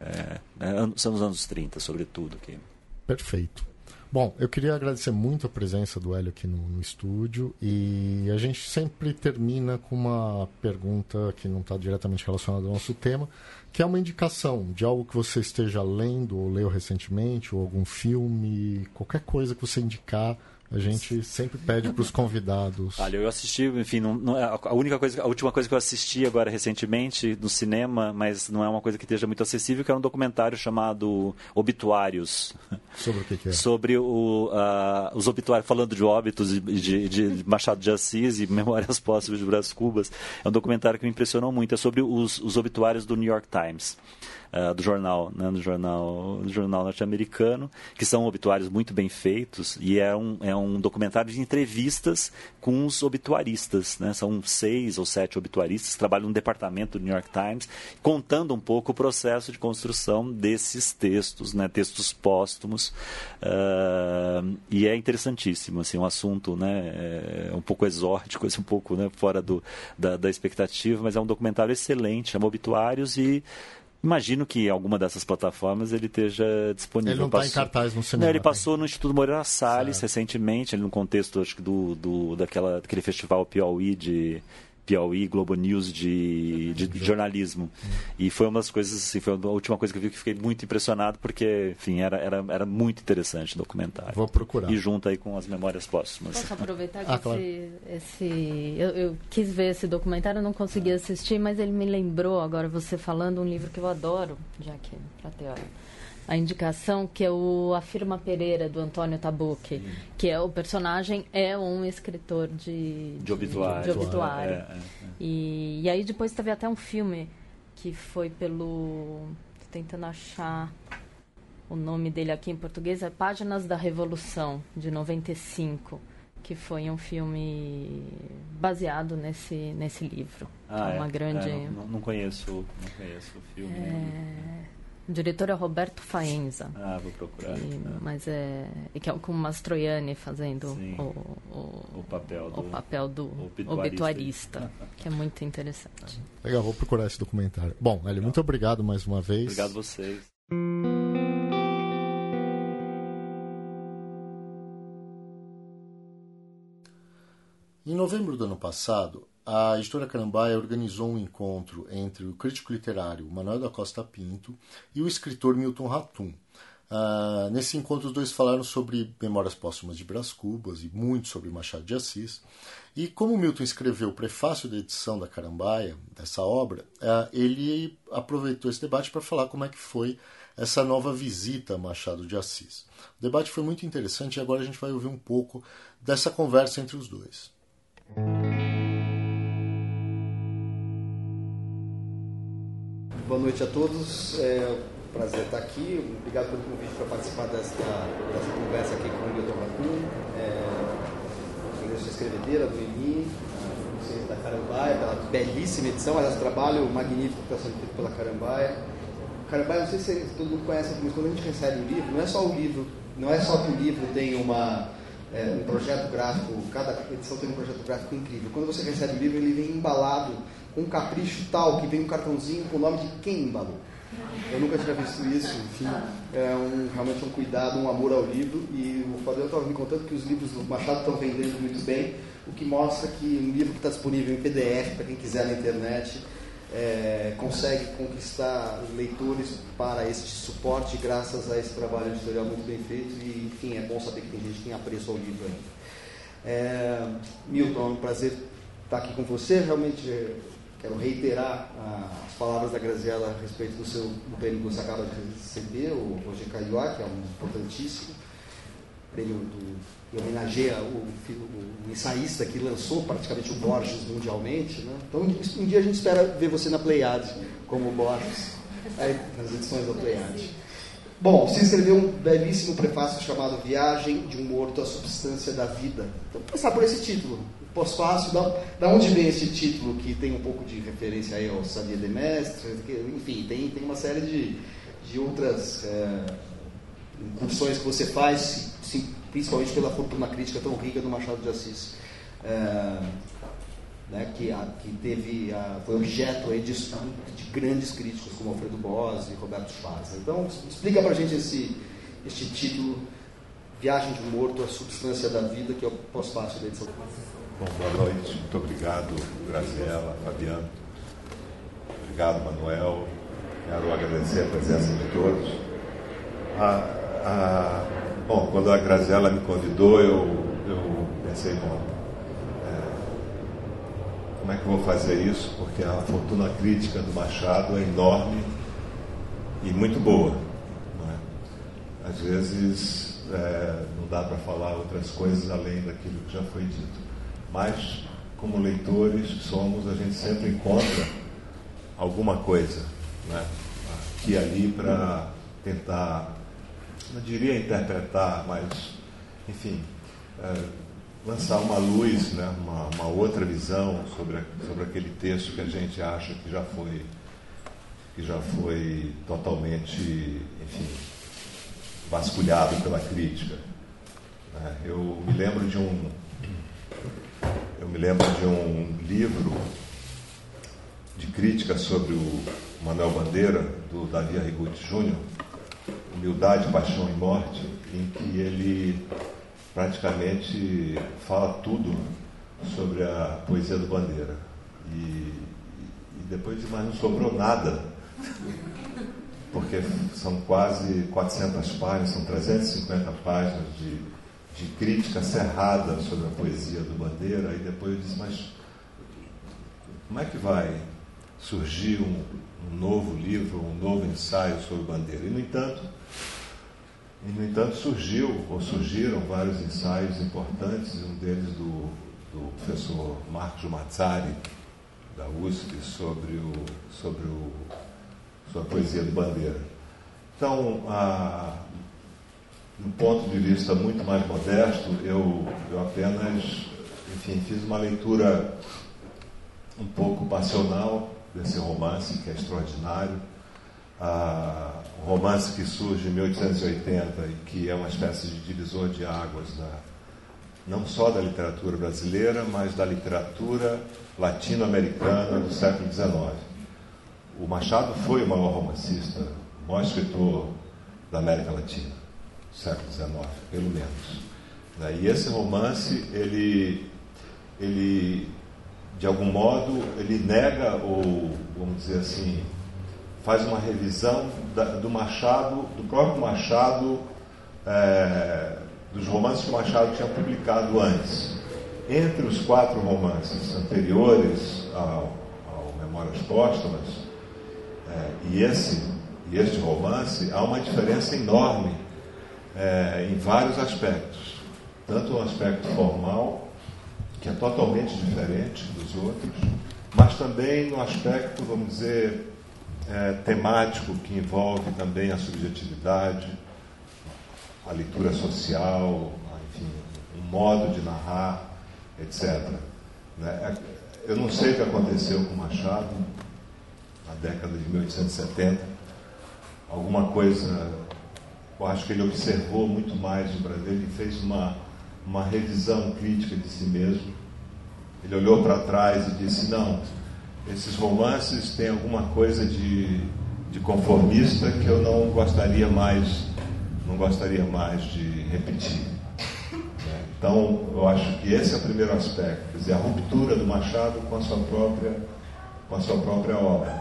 É, é, são os anos 30, sobretudo. Aqui. Perfeito. Bom, eu queria agradecer muito a presença do Hélio aqui no, no estúdio e a gente sempre termina com uma pergunta que não está diretamente relacionada ao nosso tema, que é uma indicação de algo que você esteja lendo ou leu recentemente, ou algum filme, qualquer coisa que você indicar a gente sempre pede para os convidados. Olha, eu assisti, enfim, não, não, é a única coisa, a última coisa que eu assisti agora recentemente no cinema, mas não é uma coisa que esteja muito acessível, que é um documentário chamado Obituários. Sobre o que, que é? Sobre o, uh, os obituários, falando de óbitos de, de, de, Machado de Assis e Memórias Póstumas de Brás Cubas. É um documentário que me impressionou muito. É sobre os, os obituários do New York Times uh, do jornal, né, do jornal, do jornal norte-americano, que são obituários muito bem feitos e é um, é um documentário de entrevistas com os obituaristas. Né? São seis ou sete obituaristas que trabalham no departamento do New York Times, contando um pouco o processo de construção desses textos, né? textos póstumos. Uh, e é interessantíssimo, assim, um assunto né? é um pouco exótico, um pouco né? fora do, da, da expectativa, mas é um documentário excelente, chama Obituários e Imagino que alguma dessas plataformas ele esteja disponível. Ele não está em cartaz no cinema. Não, ele passou no Instituto Moreira Salles certo. recentemente, no contexto acho que do, do daquela, daquele festival Piauí de Piauí Globo News de, de, de jornalismo. E foi uma das coisas, assim, foi a última coisa que eu vi que fiquei muito impressionado, porque, enfim, era, era, era muito interessante o documentário. Vou procurar. E junto aí com as memórias póstumas. Posso aproveitar que ah, claro. esse. esse eu, eu, quis ver esse documentário, não consegui assistir, mas ele me lembrou, agora você falando, um livro que eu adoro, já que para ter a indicação, que é o Afirma Pereira, do Antônio Tabucchi, que é o personagem, é um escritor de, de obituário. De, de obituário. É, é, é. E, e aí depois teve até um filme que foi pelo... Tô tentando achar o nome dele aqui em português, é Páginas da Revolução, de 95 que foi um filme baseado nesse, nesse livro. Ah, é uma é? grande. É, não, não, conheço, não conheço o filme. É... O diretor é Roberto Faenza. Ah, vou procurar. E, é. Mas é, é que é com Mastroianni fazendo o, o, o, papel do, o papel do obituarista, obituarista que é muito interessante. Legal, vou procurar esse documentário. Bom, Eli, muito obrigado mais uma vez. Obrigado a vocês. Em novembro do ano passado, a editora Carambaia organizou um encontro entre o crítico literário Manuel da Costa Pinto e o escritor Milton Ratum. Uh, nesse encontro, os dois falaram sobre Memórias Póstumas de Brás Cubas e muito sobre Machado de Assis. E como Milton escreveu o prefácio da edição da Carambaia, dessa obra, uh, ele aproveitou esse debate para falar como é que foi essa nova visita a Machado de Assis. O debate foi muito interessante e agora a gente vai ouvir um pouco dessa conversa entre os dois. Boa noite a todos. É um prazer estar aqui. Obrigado pelo convite para participar dessa, dessa conversa aqui com o Milton Ratum. É, agradeço a escrevedeira do EMI, da Carambaia, pela belíssima edição, aliás, o trabalho magnífico que está sendo feito pela Carambaia. Carambaia, não sei se todo mundo conhece, mas quando a gente recebe o livro, não é só o livro, não é só que o livro tem uma, é, um projeto gráfico, cada edição tem um projeto gráfico incrível. Quando você recebe o livro, ele vem embalado um capricho tal que vem um cartãozinho com o nome de quem embalou. Eu nunca tinha visto isso, enfim, é um, realmente um cuidado, um amor ao livro. E o Fabio estava me contando que os livros do Machado estão vendendo muito bem, o que mostra que um livro que está disponível em PDF para quem quiser na internet é, consegue conquistar leitores para este suporte graças a esse trabalho editorial muito bem feito. E, enfim, é bom saber que tem gente que tem apreço ao livro ainda. É, Milton, é um prazer estar aqui com você. Realmente Quero reiterar as palavras da Graziella a respeito do seu do prêmio que você acaba de receber, o Roger Caiuá, que é um importantíssimo prêmio que homenageia o, o, o, ensaísta que lançou praticamente o Borges mundialmente. Né? Então, um dia a gente espera ver você na Pleiade, como o Borges, aí, nas edições da Pleiade. Bom, você escreveu um belíssimo prefácio chamado Viagem de um Morto à Substância da Vida. Então, pensar por esse título, pós-fácil, da, da onde vem esse título que tem um pouco de referência aí ao Sabia de Mestre, enfim, tem, tem uma série de, de outras é, incursões que você faz, principalmente pela fortuna crítica tão rica do Machado de Assis. É, né, que, a, que teve a, foi objeto aí de, de, grandes críticos como Alfredo Bose e Roberto Schwarz. Então, explica para a gente esse, este título, Viagem de Morto, a Substância da Vida, que é o pós-fácil da edição. Bom, boa noite. Muito obrigado, Graziela, Fabiano. Obrigado, Manuel. Quero agradecer a presença de todos. A, a, bom, quando a Graziela me convidou, eu, eu pensei, bom, é, como é que eu vou fazer isso? Porque a fortuna crítica do Machado é enorme e muito boa. É? Às vezes é, não dá para falar outras coisas além daquilo que já foi dito mas como leitores somos, a gente sempre encontra alguma coisa né, aqui e ali para tentar, não diria interpretar, mas, enfim, é, lançar uma luz, né, uma, uma, outra visão sobre, sobre aquele texto que a gente acha que já foi, que já foi totalmente, enfim, vasculhado pela crítica. Né. Eu me lembro de um, eu me lembro de um livro de crítica sobre o Manuel Bandeira, do Davi Arrigucci Júnior, Humildade, Paixão e Morte, em que ele praticamente fala tudo sobre a poesia do Bandeira. E, e depois mais não sobrou nada, porque são quase 400 páginas, são 350 páginas de, de crítica cerrada sobre a poesia do Bandeira, e depois eu disse, mas como é que vai surgir um, um novo livro, um novo ensaio sobre Bandeira? E, no entanto, e, no entanto, surgiu, ou surgiram vários ensaios importantes, um deles do, do professor Marcos Mazzari, da USP, sobre, o, sobre, o, sobre a poesia do Bandeira. Então, a, do ponto de vista muito mais modesto, eu, eu apenas, enfim, fiz uma leitura um pouco passional desse romance, que é extraordinário a, um romance que surge em 1880 e que é uma espécie de divisor de águas da, não só da literatura brasileira, mas da literatura latino-americana do século XIX. O Machado foi o maior romancista, o maior escritor da América Latina, do século XIX, pelo menos. Né? E esse romance, ele, ele, de algum modo, ele nega, ou vamos dizer assim, faz uma revisão da, do Machado, do próprio Machado, é, dos romances que o Machado tinha publicado antes. Entre os quatro romances anteriores ao, ao Memórias Póstumas é, e esse e este romance, há uma diferença enorme é, em vários aspectos. Tanto o aspecto formal, que é totalmente diferente dos outros, mas também no aspecto, vamos dizer, é, temático que envolve também a subjetividade, a leitura social, enfim, um modo de narrar, etc. Né? É, eu não sei o que aconteceu com Machado na década de 1870. Alguma coisa, eu acho que ele observou muito mais o Brasil, ele fez uma, uma revisão crítica de si mesmo. Ele olhou para trás e disse: não, esses romances têm alguma coisa de, de conformista que eu não gostaria mais, não gostaria mais de repetir. Né? Então, eu acho que esse é o primeiro aspecto, quer dizer, a ruptura do Machado com a sua própria, com a sua própria obra.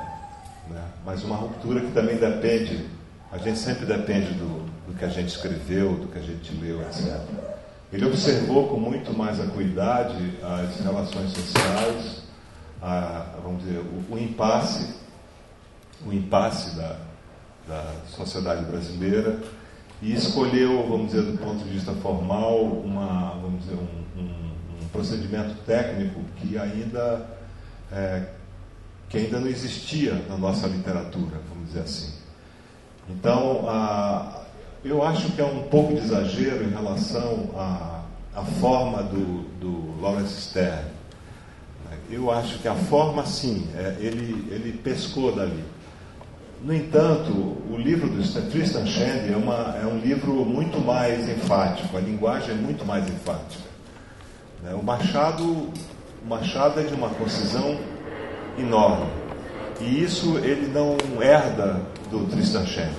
Né? Mas uma ruptura que também depende, a gente sempre depende do, do que a gente escreveu, do que a gente leu, etc. Ele observou com muito mais acuidade as relações sociais, a, vamos dizer, o, o impasse, o impasse da, da sociedade brasileira e escolheu, vamos dizer, do ponto de vista formal, uma, vamos dizer, um, um, um procedimento técnico que ainda, é, que ainda não existia na nossa literatura, vamos dizer assim. Então, a, eu acho que é um pouco de exagero em relação à, à forma do, do Lawrence Stern eu acho que a forma, sim, é, ele, ele pescou dali. No entanto, o livro do Tristan Shandy é, uma, é um livro muito mais enfático, a linguagem é muito mais enfática. Né? O Machado, o Machado é de uma concisão enorme. E isso ele não herda do Tristan Shandy.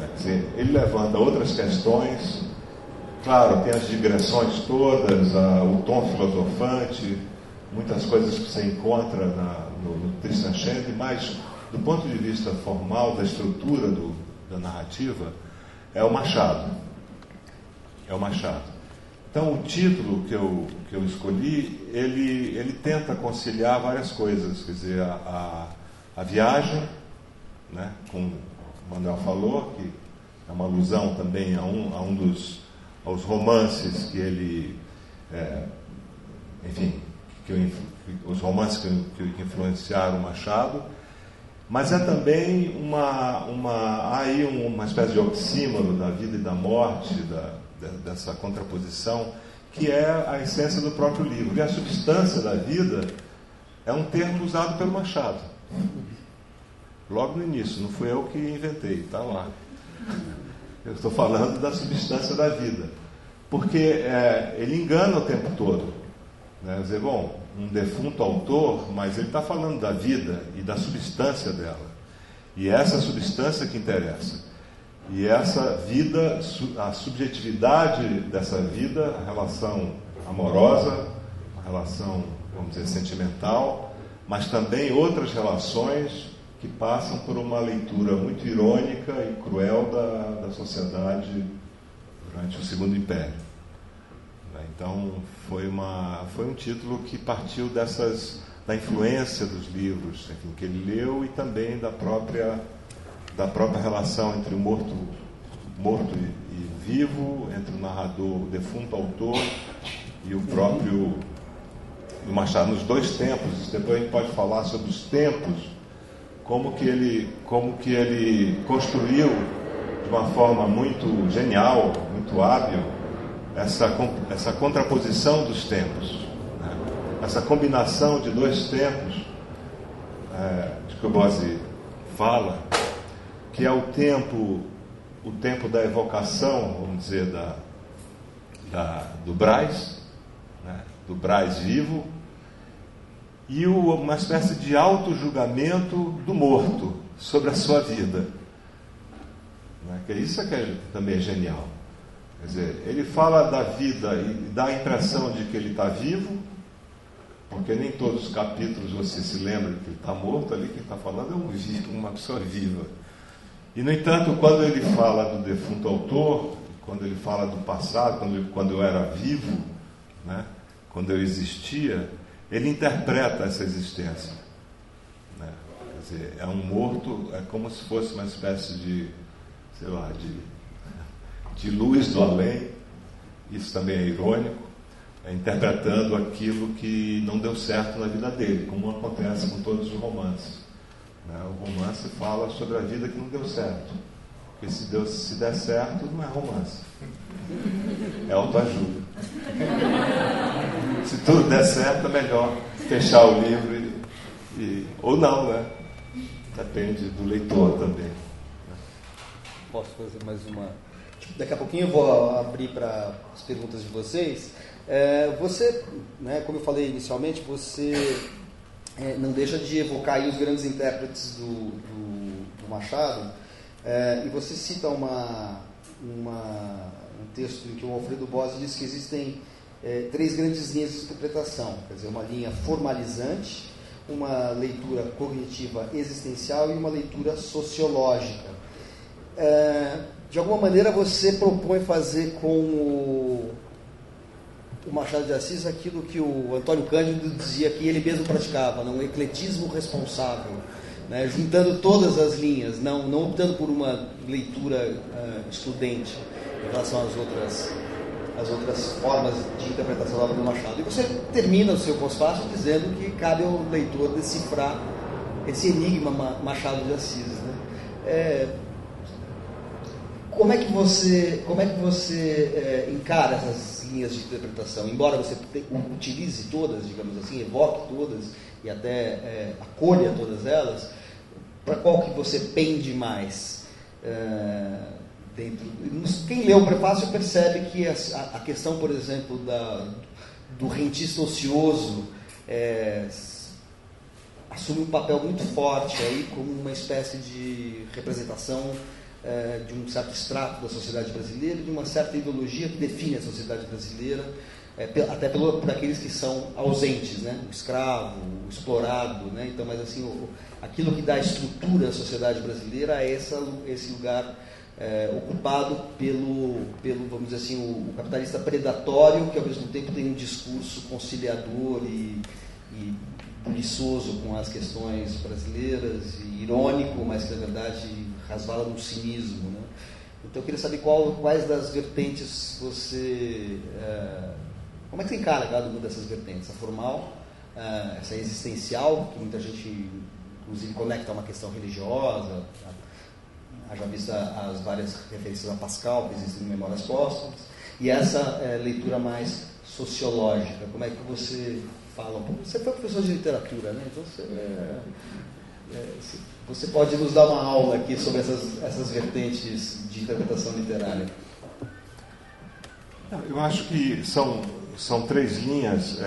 Né? Dizer, ele levanta outras questões, claro, tem as digressões todas, o tom filosofante, muitas coisas que você encontra na, no, no Tristan Shandy, mas do ponto de vista formal, da estrutura do, da narrativa, é o Machado. É o Machado. Então, o título que eu, que eu escolhi, ele, ele tenta conciliar várias coisas, quer dizer, a, a, a viagem, né, como o Manuel falou, que é uma alusão também a um, a um dos aos romances que ele, é, enfim, que, os romances que, que influenciaram Machado, mas é também uma, uma, aí uma espécie de oxímoro da vida e da morte, da, dessa contraposição, que é a essência do próprio livro. E a substância da vida é um termo usado pelo Machado. Logo no início, não fui eu que inventei, está lá. Eu estou falando da substância da vida. Porque é, ele engana o tempo todo. Né? Dizer, bom, um defunto autor, mas ele está falando da vida e da substância dela. E é essa substância que interessa. E essa vida, a subjetividade dessa vida, a relação amorosa, a relação, vamos dizer, sentimental, mas também outras relações que passam por uma leitura muito irônica e cruel da, da sociedade durante o Segundo Império. Né? Então, foi, uma, foi um título que partiu dessas, da influência dos livros enfim, que ele leu e também da própria da própria relação entre o morto, morto e, e vivo, entre o narrador, o defunto autor e o próprio do Machado, nos dois tempos. Depois a gente pode falar sobre os tempos, como que ele, como que ele construiu de uma forma muito genial, muito hábil, essa, essa contraposição dos tempos, né? essa combinação de dois tempos, é, de que o Bose fala, que é o tempo, o tempo da evocação, vamos dizer, da, da do Braz, né, do Braz vivo, e o, uma espécie de auto-julgamento do morto sobre a sua vida. Né, que é isso que é, também é genial. Quer dizer, ele fala da vida e dá a impressão de que ele está vivo, porque nem todos os capítulos você se lembra que ele está morto, ali quem está falando é um vivo, uma pessoa viva. E, no entanto, quando ele fala do defunto autor, quando ele fala do passado, quando, quando eu era vivo, né, quando eu existia, ele interpreta essa existência. Né? Quer dizer, é um morto, é como se fosse uma espécie de, sei lá, de, de luz do além, isso também é irônico, é interpretando aquilo que não deu certo na vida dele, como acontece com todos os romances. Né? O romance fala sobre a vida que não deu certo. Porque se, Deus, se der certo, não é romance. É autoajuda. se tudo der certo, é melhor fechar o livro e, e, ou não, né? Depende do leitor também. Posso fazer mais uma. Daqui a pouquinho eu vou abrir para as perguntas de vocês. É, você, né, como eu falei inicialmente, você é, não deixa de evocar os grandes intérpretes do, do, do Machado. É, e você cita uma, uma, um texto em que o Alfredo Bose diz que existem é, três grandes linhas de interpretação: quer dizer, uma linha formalizante, uma leitura cognitiva existencial e uma leitura sociológica. É, de alguma maneira você propõe fazer com o o Machado de Assis aquilo que o Antônio Cândido dizia que ele mesmo praticava, né? um ecletismo responsável, né? juntando todas as linhas, não, não optando por uma leitura uh, excludente em relação às outras, às outras formas de interpretação da obra do Machado. E você termina o seu pós-fácil dizendo que cabe ao leitor decifrar esse enigma Machado de Assis. Né? É, como é que você, como é que você é, encara essas linhas de interpretação? Embora você utilize todas, digamos assim, evoque todas e até é, acolha todas elas, para qual que você pende mais? É, dentro, quem lê o prefácio percebe que a, a questão, por exemplo, da, do rentista ocioso é, assume um papel muito forte aí como uma espécie de representação é, de um certo extrato da sociedade brasileira, de uma certa ideologia que define a sociedade brasileira, é, até pelo, por aqueles que são ausentes, né? o escravo, o explorado. Né? Então, mas assim, o, aquilo que dá estrutura à sociedade brasileira é essa, esse lugar é, ocupado pelo, pelo, vamos dizer assim, o, o, capitalista predatório, que ao mesmo tempo tem um discurso conciliador e, e com as questões brasileiras, e irônico, mas que na verdade rasvala no cinismo. Né? Então eu queria saber qual, quais das vertentes você. É, como é que você encara cada uma dessas vertentes? A formal, é, essa existencial, que muita gente, inclusive, conecta a uma questão religiosa, haja vista as várias referências a Pascal que existem em Memórias Póstumas, e essa é, leitura mais sociológica. Como é que você fala? Você foi professor de literatura, né? Então você, é, é, você pode nos dar uma aula aqui sobre essas, essas vertentes de interpretação literária. Eu acho que são, são três linhas é,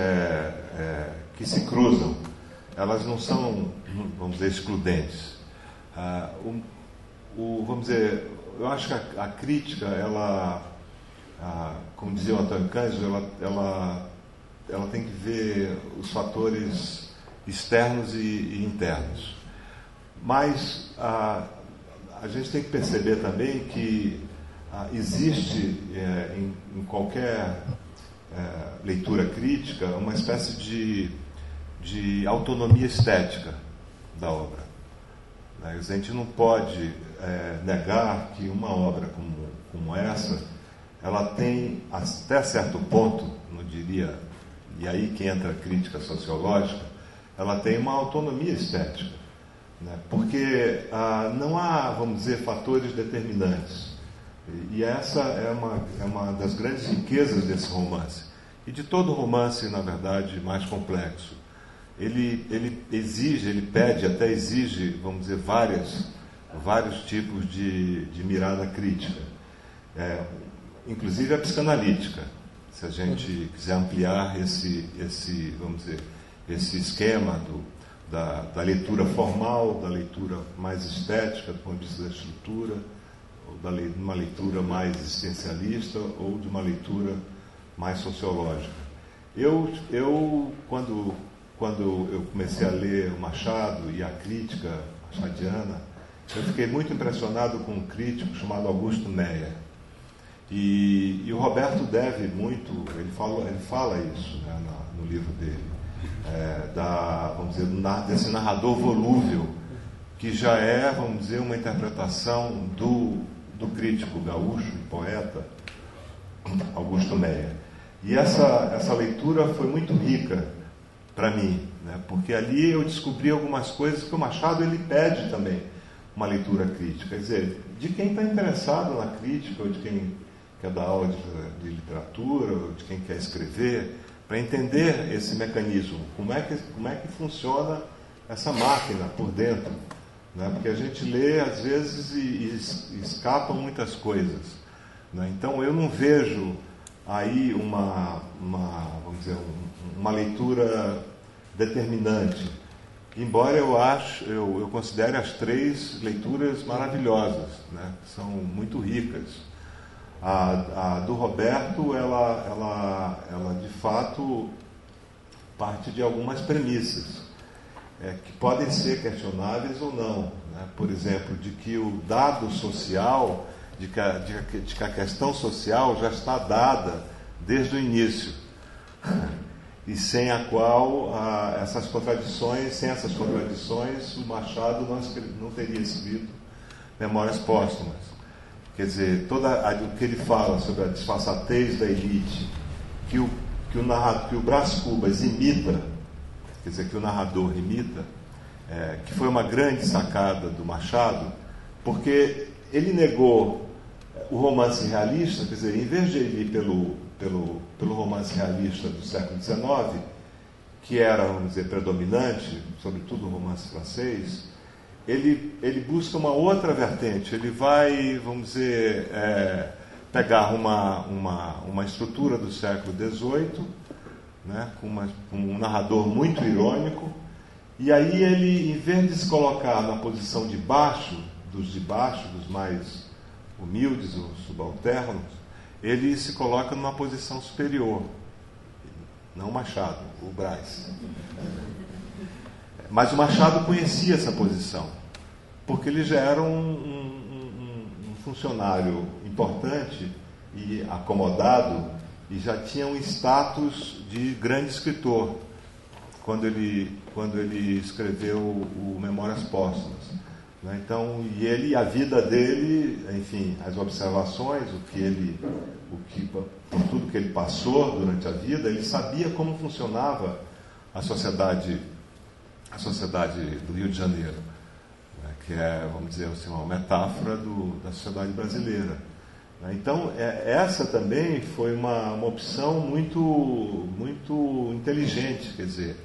é, que se cruzam. Elas não são, vamos dizer, excludentes. Ah, o, o, vamos dizer, eu acho que a, a crítica, ela, como dizia o Antônio Cândido, ela, ela, ela tem que ver os fatores externos e, e internos. Mas a, a gente tem que perceber também que ah, existe é, em, em, qualquer é, leitura crítica uma espécie de, de autonomia estética da obra. Né? A gente não pode é, negar que uma obra como, como essa, ela tem até certo ponto, não diria, e aí que entra a crítica sociológica, ela tem uma autonomia estética. Né? Porque ah, não há, vamos dizer, fatores determinantes. E essa é uma, é uma das grandes riquezas desse romance. E de todo romance, na verdade, mais complexo. Ele, ele exige, ele pede, até exige, vamos dizer, várias, vários tipos de, de mirada crítica. É, inclusive a psicanalítica, se a gente quiser ampliar esse, esse vamos dizer, esse esquema do, da, da leitura formal, da leitura mais estética, do ponto de vista da estrutura de uma leitura mais existencialista ou de uma leitura mais sociológica. Eu, eu quando, quando eu comecei a ler o Machado e a crítica machadiana, eu fiquei muito impressionado com um crítico chamado Augusto Meyer. E, e o Roberto deve muito, ele ele fala isso né, no livro dele, é, da, vamos dizer, desse narrador volúvel, que já é, vamos dizer, uma interpretação do do crítico gaúcho poeta Augusto Meyer. E essa, essa leitura foi muito rica para mim, né? porque ali eu descobri algumas coisas que o Machado ele pede também uma leitura crítica. Quer dizer, de quem está interessado na crítica, ou de quem quer dar aula de, de literatura, ou de quem quer escrever, para entender esse mecanismo, como é, que, como é que funciona essa máquina por dentro né? porque a gente lê às vezes e, e escapam muitas coisas. Né? Então eu não vejo aí uma, uma vamos dizer, um, uma leitura determinante. Embora eu acho, eu, eu considere as três leituras maravilhosas, né? são muito ricas. A, a, do Roberto, ela, ela, ela de fato parte de algumas premissas é, que podem ser questionáveis ou não. Né? Por exemplo, de que o dado social, de que, a, de, que a questão social já está dada desde o início. E sem a qual essas contradições, sem essas contradições, o Machado não, não teria escrito Memórias Póstumas. Quer dizer, toda a, o que ele fala sobre a disfarçatez da elite, que o, que o, narrador, que o Brás Cubas imita quer dizer, que o narrador imita, é, que foi uma grande sacada do Machado, porque ele negou o romance realista, quer dizer, em vez de ele ir pelo, pelo, pelo romance realista do século XIX, que era, vamos dizer, predominante, sobretudo o romance francês, ele, ele busca uma outra vertente. Ele vai, vamos dizer, é, pegar uma, uma, uma estrutura do século XVIII né, com, uma, um narrador muito irônico, e aí ele, em vez de se colocar na posição de baixo, dos de baixo, dos mais humildes ou subalternos, ele se coloca numa posição superior. Não Machado, o Braz. Mas o Machado conhecia essa posição, porque ele já era um, um, um funcionário importante e acomodado e já tinha um status de grande escritor quando ele, quando ele escreveu o Memórias Póstumas. Né? Então, e ele, a vida dele, enfim, as observações, o que ele, o que, tudo que ele passou durante a vida, ele sabia como funcionava a sociedade, a sociedade do Rio de Janeiro, né? que é, vamos dizer assim, uma metáfora do, da sociedade brasileira. Né? Então, é, essa também foi uma, uma opção muito, muito inteligente, quer dizer,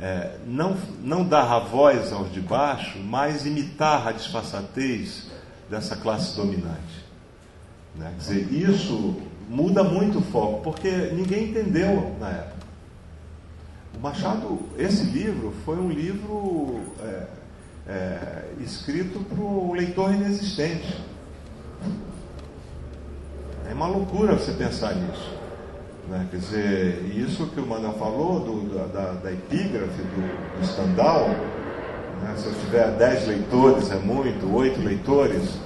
é, não, não dar a voz aos de baixo, mas imitar a disfarçatez dessa classe dominante. Né? Quer dizer, isso muda muito o foco, porque ninguém entendeu na época. O Machado, esse livro foi um livro é, é, escrito para o leitor inexistente. É uma loucura você pensar nisso. Né? Quer dizer, isso que o Manuel falou do, da, da, epígrafe do, do Stendhal, né? se eu tiver 10 leitores é muito, 8 leitores,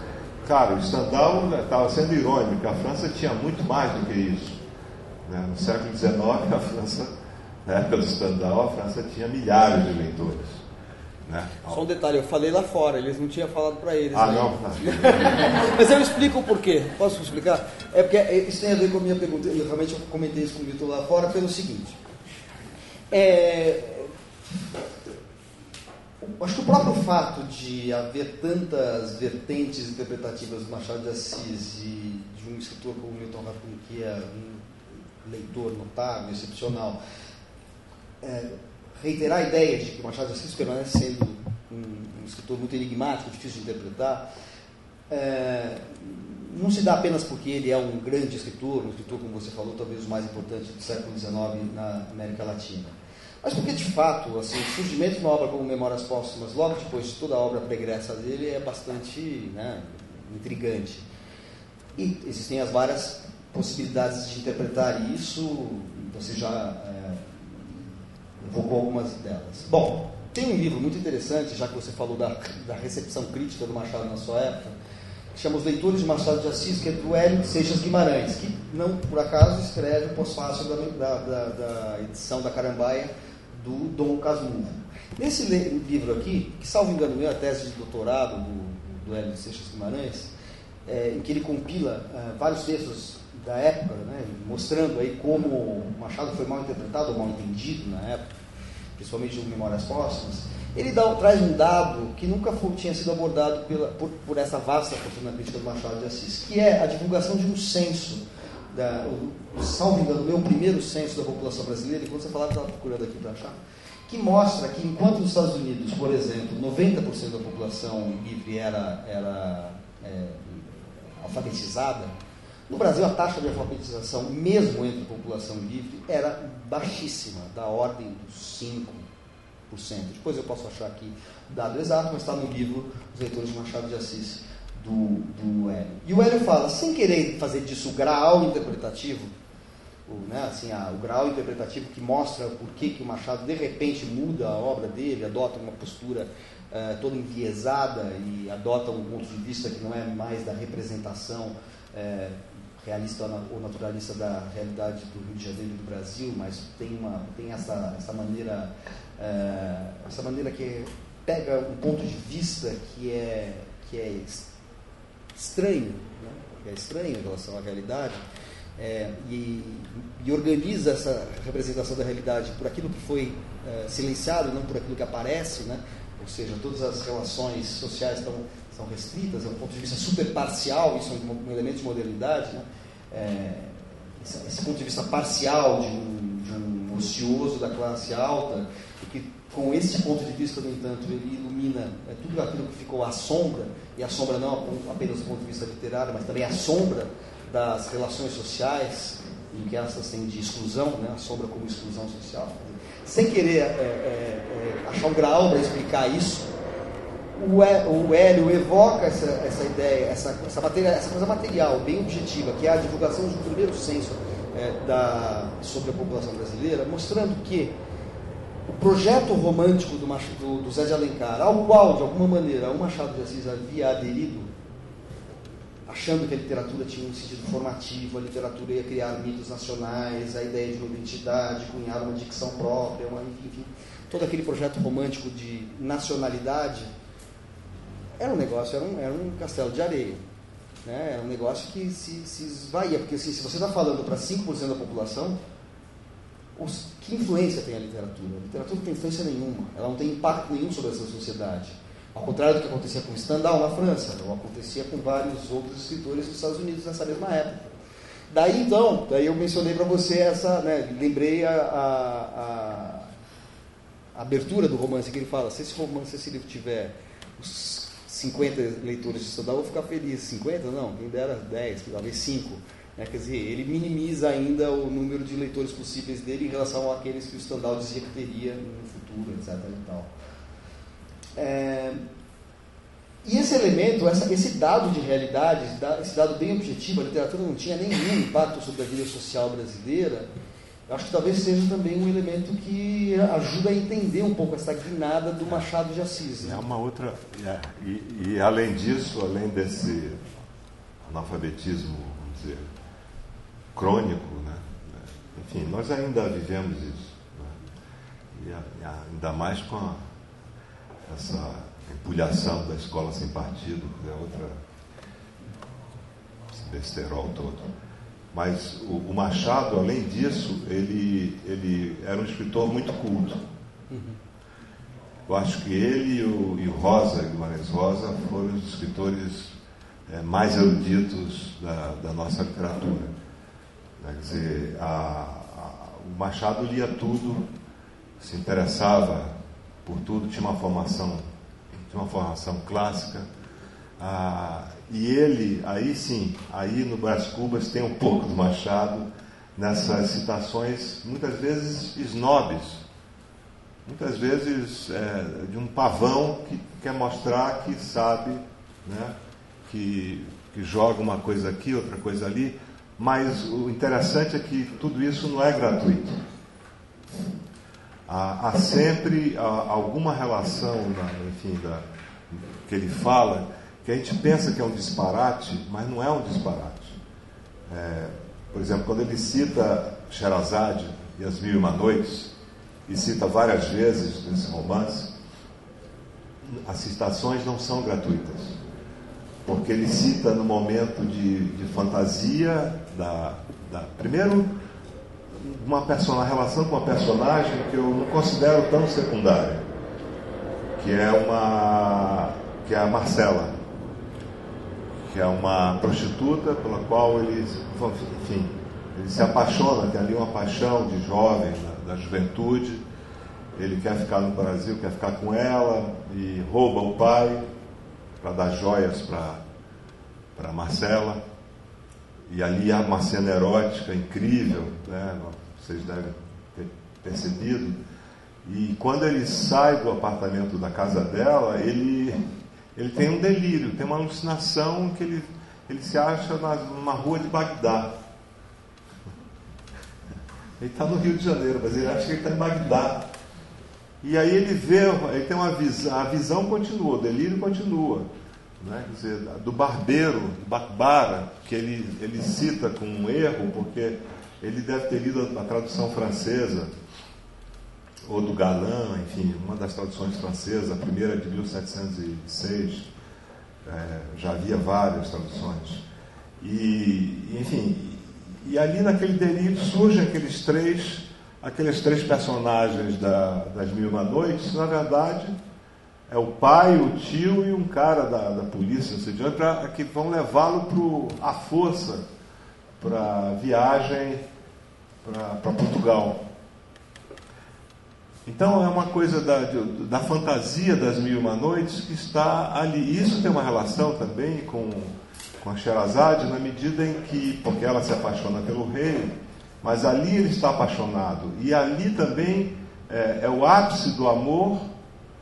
cara, o Stendhal estava sendo irônico, a França tinha muito mais do que isso. Né? No século XIX, a França, na época do Stendhal, a França tinha milhares de leitores. Né? Só um detalhe, eu falei lá fora, eles não tinham falado para eles. Ah, não? Mas eu explico o porquê. Posso explicar? É porque isso tem a ver com a minha pergunta. Eu realmente eu comentei isso com o Vitor lá fora pelo seguinte. É, acho que o próprio fato de haver tantas vertentes interpretativas do Machado de Assis e de um escritor como Milton Ratum, que é um leitor notável, excepcional, é, reiterar a ideia de que Machado de Assis permanece sendo um, um escritor muito enigmático, difícil de interpretar, é, não se dá apenas porque ele é um grande escritor, um escritor, como você falou, talvez o mais importante do século XIX na América Latina. Mas porque, de fato, assim, o surgimento de uma obra como Memórias Póstumas, logo depois de toda a obra pregressa dele, é bastante né, intrigante. E existem as várias possibilidades de interpretar isso, você já evocou algumas delas. Bom, tem um livro muito interessante, já que você falou da, da recepção crítica do Machado na sua época, que chama Os Leitores de Machado de Assis, que é do Hélio Seixas Guimarães, que não por acaso escreve o pós-fácil da, da, da, edição da Carambaia do Dom Casmurro. Nesse livro aqui, que salvo engano meu, é a tese de doutorado do, do Hélio Seixas Guimarães, é, em que ele compila é, vários textos da época, né, mostrando aí como Machado foi mal interpretado ou mal entendido na época, principalmente em Memórias Póstumas, ele dá, traz um dado que nunca foi, tinha sido abordado pela, por, por, essa vasta fortuna crítica do Machado de Assis, que é a divulgação de um censo, da, o, salvo engano, meu primeiro censo da população brasileira, e quando você falava, estava procurando aqui para achar, que mostra que enquanto nos Estados Unidos, por exemplo, 90% da população livre era, era é, alfabetizada, no Brasil, a taxa de alfabetização, mesmo entre a população livre, era baixíssima, da ordem dos 5%. Depois eu posso achar aqui o dado exato, mas está no livro Os Leitores de Machado de Assis, do, do Hélio. E o Hélio fala, sem querer fazer disso grau interpretativo, o, né, assim, a, o grau interpretativo que mostra por que, que o Machado de repente muda a obra dele, adota uma postura uh, toda enviesada e adota um ponto de vista que não é mais da representação uh, realista ou naturalista da realidade do Rio de Janeiro e do Brasil, mas tem, uma, tem essa, essa maneira é, essa maneira que pega um ponto de vista que é, que é estranho, né? que é estranho em relação à realidade, é, e, e, organiza essa representação da realidade por aquilo que foi é, silenciado, não por aquilo que aparece, né? ou seja, todas as relações sociais estão são restritas, é um ponto de vista super parcial, isso é um elemento de modernidade, né? é, esse, ponto de vista parcial de um, de um ocioso da classe alta, que com esse ponto de vista, no entanto, ele ilumina é, tudo aquilo que ficou à sombra, e a sombra não apenas do ponto de vista literário, mas também a sombra das relações sociais, em que essas têm de exclusão, né? a sombra como exclusão social. Sem querer é, é, é achar um grau para explicar isso, o Hélio evoca essa, essa ideia, essa, essa, matéria, essa coisa material, bem objetiva, que é a divulgação do primeiro censo é, da, sobre a população brasileira, mostrando que o projeto romântico do, do, do, Zé de Alencar, ao qual, de alguma maneira, o Machado de Assis havia aderido, achando que a literatura tinha um sentido formativo, a literatura ia criar mitos nacionais, a ideia de uma identidade, cunhar uma dicção própria, uma, enfim, todo aquele projeto romântico de nacionalidade era um negócio, era um, era um castelo de areia. Né? Era um negócio que se, se esvaía, porque assim, se você está falando para 5% da população, os, que influência tem a literatura? A literatura não tem influência nenhuma, ela não tem impacto nenhum sobre essa sociedade. Ao contrário do que acontecia com Stendhal na França, não acontecia com vários outros escritores dos Estados Unidos nessa mesma época. Daí então, daí eu mencionei para você essa, né, lembrei a, a, a, abertura do romance que ele fala, se esse romance, esse livro tiver os 50 leitores de Stendhal, eu vou ficar feliz. 50? Não, quem dera 10, talvez 5. Né? Quer dizer, ele minimiza ainda o número de leitores possíveis dele em relação àqueles que o Stendhal dizia que teria no futuro, etc. E, tal. É... e esse elemento, essa, esse dado de realidade, esse dado bem objetivo, a literatura não tinha nenhum impacto sobre a vida social brasileira, acho que talvez seja também um elemento que ajuda a entender um pouco essa guinada do Machado de Assis. Né? É uma outra. É, e, e, além disso, além desse analfabetismo, vamos dizer, crônico, né? enfim, nós ainda vivemos isso. Né? E, ainda mais com a, essa empulhação da escola sem partido, é outra. esse besterol todo. Mas o, o, Machado, além disso, ele, ele era um escritor muito culto. Eu acho que ele e o, e o Rosa, Guimarães Rosa, foram os escritores é, mais eruditos da, da, nossa literatura. Quer dizer, a, a, o Machado lia tudo, se interessava por tudo, tinha uma formação, tinha uma formação clássica. Ah, e ele, aí sim, aí no Brás Cubas tem um pouco do Machado nessas citações, muitas vezes snobs, muitas vezes é, de um pavão que quer mostrar que sabe, né, que, que joga uma coisa aqui, outra coisa ali, mas o interessante é que tudo isso não é gratuito. Há, há sempre há, alguma relação, na, enfim, da, que ele fala que a gente pensa que é um disparate, mas não é um disparate. É, por exemplo, quando ele cita Sherazade e As Mil e Uma Noites, e cita várias vezes nesse romance, as citações não são gratuitas. Porque ele cita no momento de, de fantasia da, da. Primeiro, uma, relação com uma personagem que eu não considero tão secundária, que é uma. que é a Marcela que é uma prostituta pela qual ele, enfim, ele se apaixona, tem ali uma paixão de jovem, da, da juventude. Ele quer ficar no Brasil, quer ficar com ela e rouba o pai para dar joias para Marcela. E ali há uma cena erótica incrível, né? vocês devem ter percebido. E quando ele sai do apartamento da casa dela, ele ele tem um delírio, tem uma alucinação que ele, ele se acha na, numa rua de Bagdá. Ele está no Rio de Janeiro, mas ele acha que ele está em Bagdá. E aí ele vê, ele tem uma visão, a visão continua, o delírio continua. Né? Quer dizer, do barbeiro, do Bakbara, que ele, ele cita com um erro, porque ele deve ter lido a, a tradução francesa ou do Galã, enfim, uma das traduções francesas, a primeira de 1706, é, já havia várias traduções. E, enfim, e ali naquele delírio surgem aqueles três, aqueles três personagens da, das Mil e Uma Noites, na verdade é o pai, o tio e um cara da, da polícia, não sei de onde, pra, que vão levá-lo à força para a viagem para Portugal. Então é uma coisa da, da fantasia das mil e uma noites que está ali. Isso tem uma relação também com, com a Sherazade, na medida em que, porque ela se apaixona pelo rei, mas ali ele está apaixonado. E ali também é, é o ápice do amor,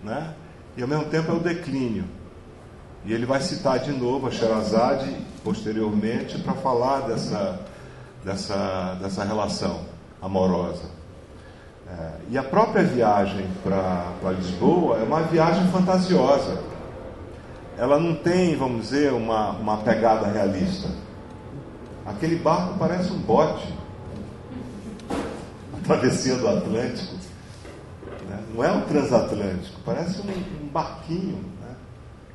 né? e ao mesmo tempo é o declínio. E ele vai citar de novo a Sherazade posteriormente para falar dessa, dessa, dessa relação amorosa. É, e a própria viagem para Lisboa é uma viagem fantasiosa. Ela não tem, vamos dizer, uma, uma pegada realista. Aquele barco parece um bote atravessando o Atlântico. Né? Não é um transatlântico, parece um, um barquinho. Né?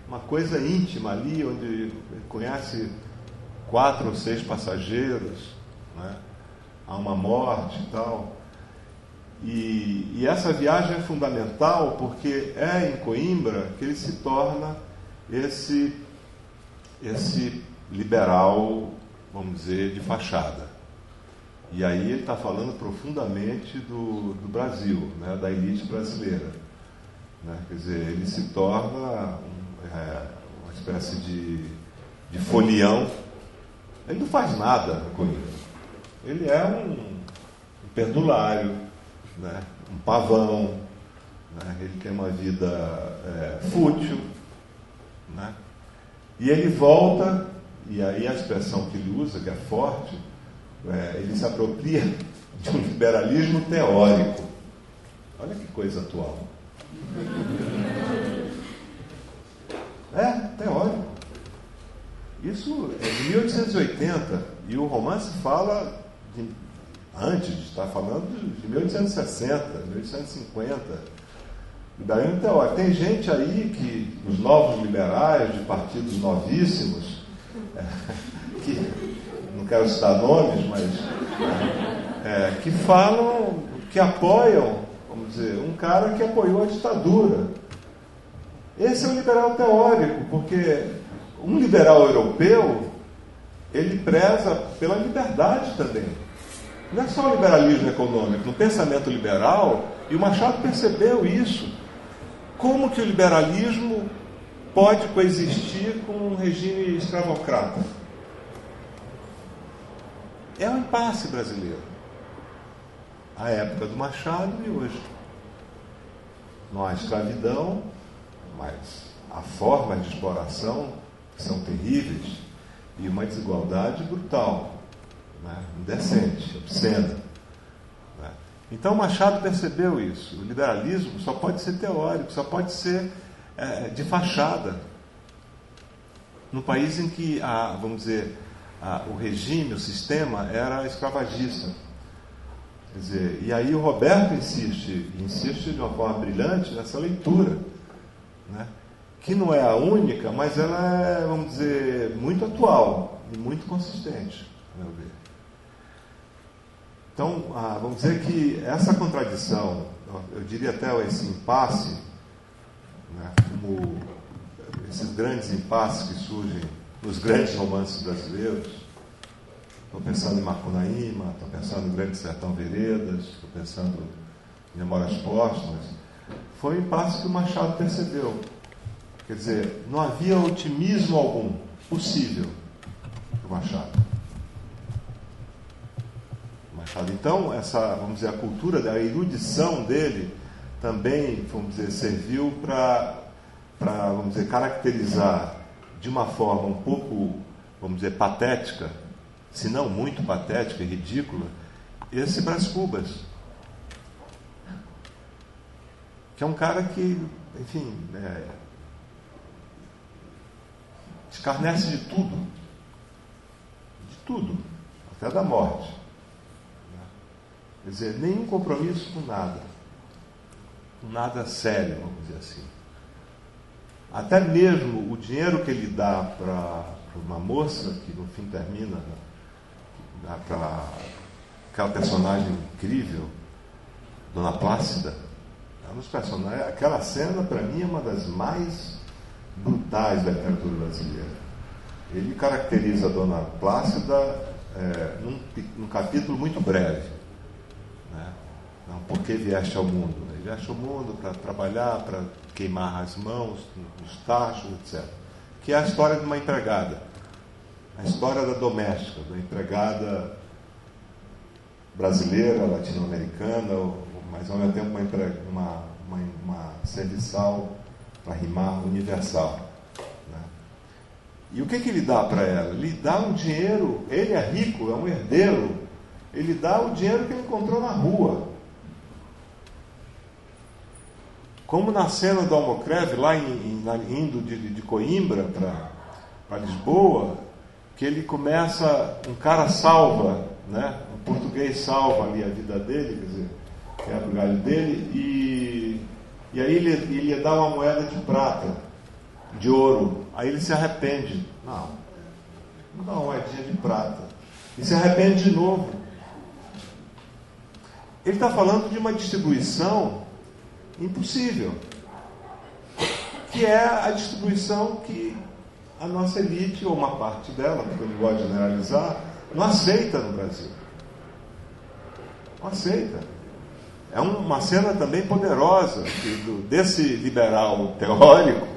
Uma coisa íntima ali, onde conhece quatro ou seis passageiros. Né? Há uma morte e tal. E, e, essa viagem é fundamental porque é em Coimbra que ele se torna esse, esse liberal, vamos dizer, de fachada. E aí ele está falando profundamente do, do Brasil, né, da elite brasileira. Né? Quer dizer, ele se torna um, é, uma espécie de, de folião. Ele não faz nada com isso. Ele é um, um perdulário, né? um pavão, né? ele tem uma vida é, fútil. Né? E ele volta, e aí a expressão que ele usa, que é forte, é, ele se apropria de um liberalismo teórico. Olha que coisa atual. É, teórico. Isso é de 1880 e o romance fala de, antes estar falando de 1860, 1850. Liberalismo teórico. Tem gente aí que, os novos liberais, de partidos novíssimos, que não quero citar nomes, mas é, que falam, que apoiam, vamos dizer, um cara que apoiou a ditadura. Esse é o liberal teórico, porque um liberal europeu, ele preza pela liberdade também. Não é só o liberalismo econômico, no pensamento liberal, e o Machado percebeu isso. Como que o liberalismo pode coexistir com um regime escravocrata? É um impasse brasileiro. A época do Machado e hoje. Não há escravidão, mas há formas de exploração que são terríveis e uma desigualdade brutal, né? indecente, obscena. Né? Então Machado percebeu isso. O liberalismo só pode ser teórico, só pode ser é, de fachada. No país em que há, vamos dizer, a, o regime, o sistema era escravagista. Quer dizer, e aí o Roberto insiste, insiste de uma forma brilhante nessa leitura, né? que não é a única, mas ela é, vamos dizer, muito atual e muito consistente, a meu ver. Então, ah, vamos dizer que essa contradição, eu diria até esse impasse, né, como esses grandes impasses que surgem nos grandes romances brasileiros. Estou pensando em Macunaíma, estou pensando em Grande Sertão Veredas, estou pensando em Memórias Póstumas. Foi um impasse que o Machado percebeu. Quer dizer, não havia otimismo algum possível para o Machado. Machado. Então, essa, vamos dizer, a cultura da erudição dele também, vamos dizer, serviu para, vamos dizer, caracterizar de uma forma um pouco, vamos dizer, patética, se não muito patética e ridícula, esse Brás Cubas. Que é um cara que, enfim, é, escarnece de tudo. De tudo. Até da morte. Quer dizer, nenhum compromisso com nada. Com nada sério, vamos dizer assim. Até mesmo o dinheiro que ele dá para uma moça, que no fim termina, aquela, aquela personagem incrível, Dona Plácida, é um personagens, aquela cena para mim é uma das mais brutais da literatura brasileira. Ele caracteriza a Dona Plácida é, num, num, capítulo muito breve. Não, por que vieste ao mundo? Ele vieste ao mundo para trabalhar, para queimar as mãos nos tachos, etc. Que é a história de uma empregada. A história da doméstica, da empregada brasileira, latino-americana, mas ao mesmo tempo uma, uma, uma, uma serviçal, para rimar, universal. Né? E o que, que ele dá para ela? Ele dá um dinheiro, ele é rico, é um herdeiro, ele dá o dinheiro que ele encontrou na rua. Como na cena do Almocreve, lá em, em, indo de, de Coimbra para Lisboa, que ele começa, um cara salva, né? um português salva ali a vida dele, quer dizer, quebra o galho dele, e, e aí ele, ele dar uma moeda de prata, de ouro. Aí ele se arrepende. Não, não dá uma moedinha de prata. E se arrepende de novo. ele está falando de uma distribuição impossível, que é a distribuição que a nossa elite, ou uma parte dela, porque eu não gosto de generalizar, não aceita no Brasil. Não aceita. É uma cena também poderosa desse liberal teórico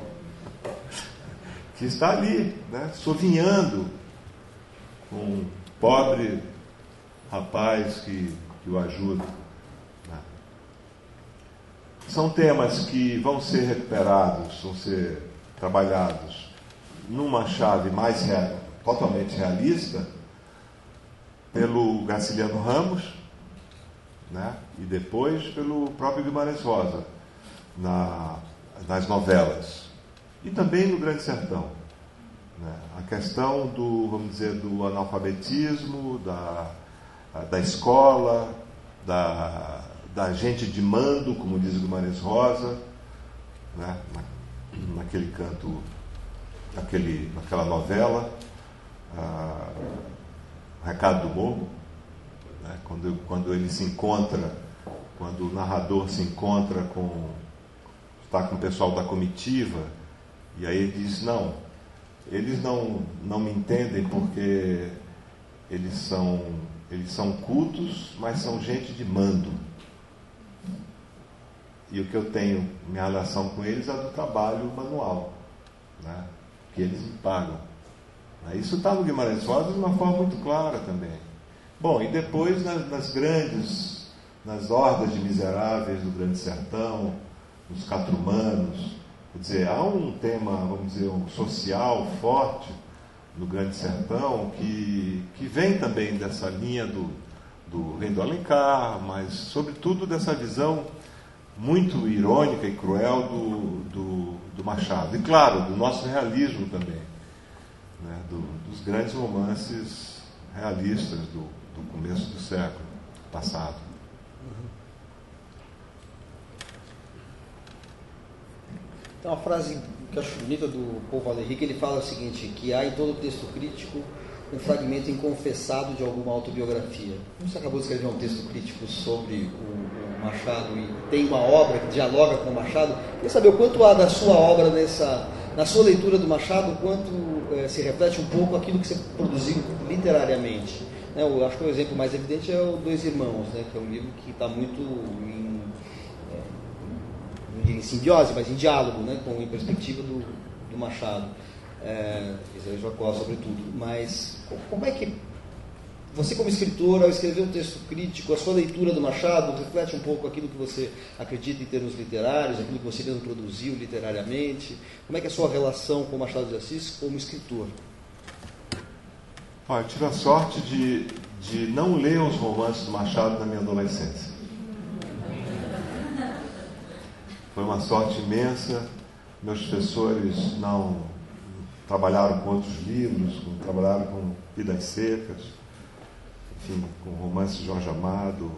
que está ali, né, sovinhando com um pobre rapaz que, que o ajuda. São temas que vão ser recuperados, vão ser trabalhados numa chave mais real, totalmente realista pelo Graciliano Ramos né? e depois pelo próprio Guimarães Rosa na, nas novelas e também no Grande Sertão. Né? A questão do, vamos dizer, do analfabetismo, da, da escola, da, da gente de mando, como diz Guimarães Rosa, né? Na, naquele canto, naquele, naquela novela, ah, Recado do Morro né? quando, quando ele se encontra, quando o narrador se encontra com. está com o pessoal da comitiva, e aí ele diz: não, eles não, não me entendem porque eles são, eles são cultos, mas são gente de mando. E o que eu tenho, minha relação com eles é do trabalho manual, né? que eles me pagam. Isso está no Guimarães Rosa de uma forma muito clara também. Bom, e depois nas, nas grandes, nas hordas de miseráveis do Grande Sertão, nos catrumanos, quer dizer, há um tema, vamos dizer, um social forte no Grande Sertão que, que vem também dessa linha do, do Rei do Alencar, mas sobretudo dessa visão muito irônica e cruel do, do, do Machado. E claro, do nosso realismo também, né? do, dos grandes romances realistas do, do começo do século passado. Tem uma frase que eu acho bonita do Paul Valéry, que ele fala o seguinte, que há em todo texto crítico um fragmento inconfessado de alguma autobiografia. Você acabou de escrever um texto crítico sobre o Machado e tem uma obra que dialoga com o Machado. Queria saber o quanto há da sua obra nessa, na sua leitura do Machado, quanto é, se reflete um pouco aquilo que você produziu literariamente. Né, eu acho que o exemplo mais evidente é o Dois Irmãos, né, que é um livro que está muito em, é, em simbiose, mas em diálogo, né, com em perspectiva do, do Machado, é, Jacó, sobretudo. Mas como é que você, como escritor, ao escrever um texto crítico, a sua leitura do Machado reflete um pouco aquilo que você acredita em termos literários, aquilo que você mesmo produziu literariamente? Como é que é a sua relação com o Machado de Assis como escritor? Olha, eu tive a sorte de, de não ler os romances do Machado na minha adolescência. Foi uma sorte imensa. Meus professores não trabalharam com outros livros, trabalharam com Vidas Secas, enfim, com romances de Jorge Amado,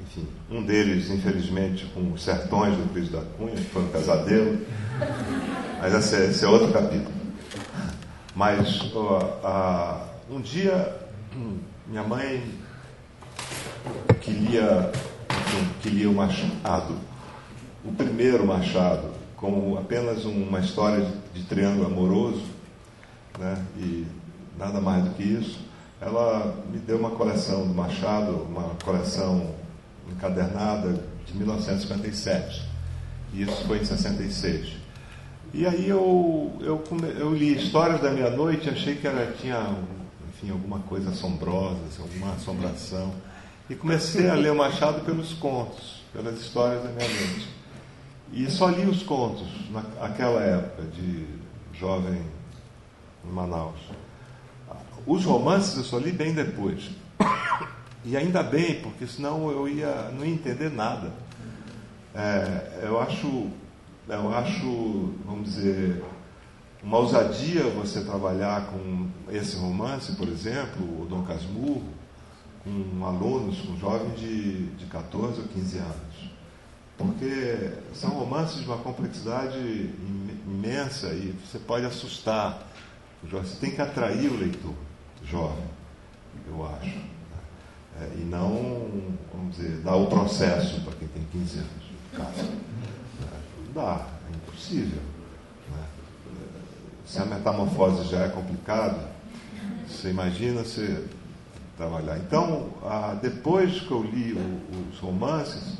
enfim, um deles, infelizmente, com os sertões do Cris da Cunha, que foi um pesadelo, mas esse é, esse é outro capítulo. Mas a, um dia, minha mãe, que lia, lia o Machado, o primeiro Machado, como apenas uma história de, de triângulo amoroso, né, e nada mais do que isso, ela me deu uma coleção do Machado, uma coleção encadernada de 1957. E isso foi em 66. E aí eu, eu, eu li Histórias da Meia-Noite, achei que ela tinha enfim, alguma coisa assombrosa, alguma assombração. E comecei a ler o Machado pelos contos, pelas histórias da mente. E só li os contos naquela época de jovem em Manaus. Os romances eu só li bem depois. E ainda bem, porque senão eu ia, não ia entender nada. É, eu acho, eu acho, vamos dizer, uma ousadia você trabalhar com esse romance, por exemplo, o Dom Casmurro, com alunos, com jovens de, de 14 ou 15 anos. Porque são romances de uma complexidade imensa e você pode assustar. Você tem que atrair o leitor jovem, eu acho. É, e não, vamos dizer, dar o processo para quem tem 15 anos. Cara, não dá, é impossível. Né? Se a metamorfose já é complicada, você imagina você trabalhar. Então, ah, depois que eu li o, os romances,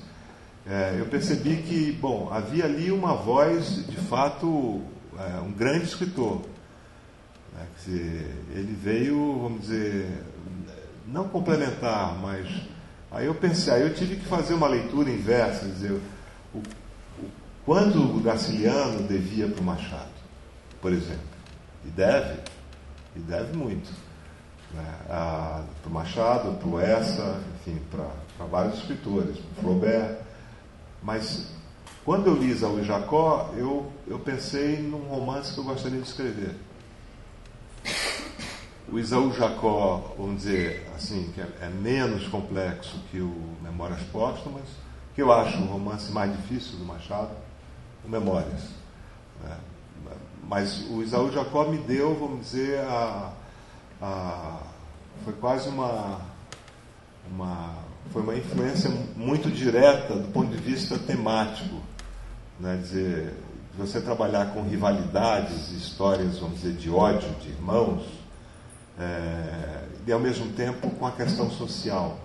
é, eu percebi que, bom, havia ali uma voz, de fato, é, um grande escritor. Né? Dizer, ele veio, vamos dizer, não complementar, mas aí eu pensei, aí eu tive que fazer uma leitura inversa, dizer, o, o, quando o Graciliano devia para o Machado, por exemplo, e deve, e deve muito, né? para o Machado, para o Essa, enfim, para vários escritores, para Flaubert, mas quando eu li Isaú e Jacó, eu, eu pensei num romance que eu gostaria de escrever. O Isaú Jacó, vamos dizer assim, que é, é menos complexo que o Memórias Póstumas, que eu acho o romance mais difícil do Machado, o Memórias. Né? Mas o Isaú Jacó me deu, vamos dizer, a, a, foi quase uma, uma foi uma influência muito direta do ponto de vista temático. Né? Dizer, você trabalhar com rivalidades, histórias, vamos dizer, de ódio de irmãos, é, e ao mesmo tempo com a questão social,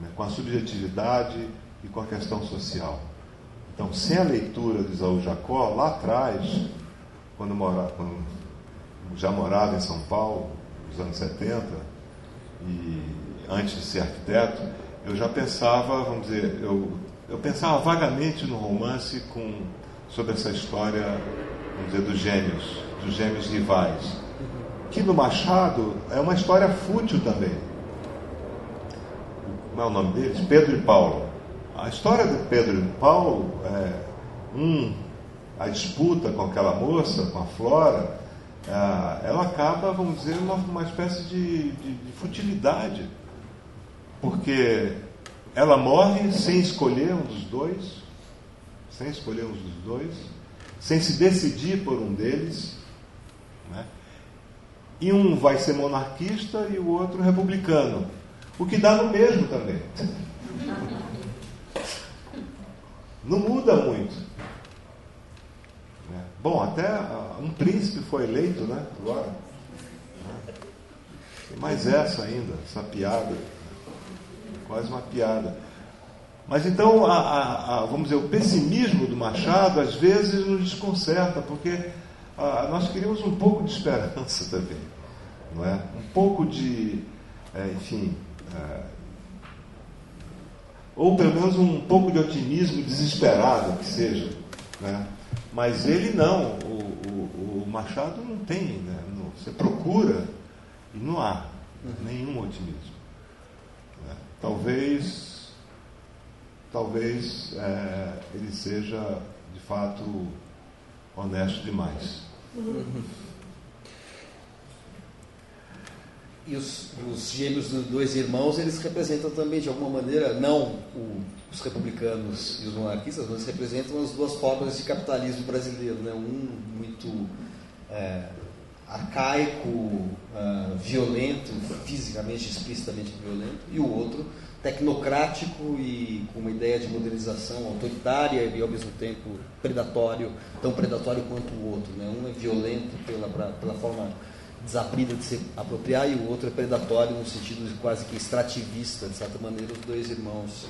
né? com a subjetividade e com a questão social. Então, sem a leitura de Isaú Jacó, lá atrás, quando, mora, quando já morava em São Paulo, nos anos 70, e antes de ser arquiteto, eu já pensava, vamos dizer, eu, eu pensava vagamente no romance com, sobre essa história, vamos dizer, dos gêmeos, dos gêmeos rivais. Que no Machado é uma história fútil também. Como é o nome deles? Pedro e Paulo. A história de Pedro e Paulo é um, a disputa com aquela moça, com a Flora, é, ela acaba, vamos dizer, uma, uma espécie de, de, de futilidade porque ela morre sem escolher um dos dois, sem escolher um dos dois, sem se decidir por um deles. Né? E um vai ser monarquista e o outro republicano. O que dá no mesmo também. Não muda muito. Né? Bom, até um príncipe foi eleito, né? Agora. Tem mais essa ainda, essa piada quase uma piada. Mas então, a, a, a, vamos dizer, o pessimismo do Machado às vezes nos desconcerta, porque nós queríamos um pouco de esperança também, não é? Um pouco de, é, enfim, é, ou pelo menos um pouco de otimismo desesperado que seja, né? Mas ele não, o, o, o Machado não tem, né? você procura e não há nenhum otimismo. Talvez, talvez é, ele seja de fato honesto demais. E os, os gêmeos dos dois irmãos, eles representam também, de alguma maneira, não o, os republicanos e os monarquistas, mas representam as duas formas de capitalismo brasileiro. Né? Um muito é, arcaico, uh, violento, fisicamente, explicitamente violento, e o outro tecnocrático e com uma ideia de modernização autoritária e ao mesmo tempo predatório, tão predatório quanto o outro. Né? Um é violento pela, pela forma desaprida de se apropriar e o outro é predatório no sentido de quase que extrativista, de certa maneira, os dois irmãos,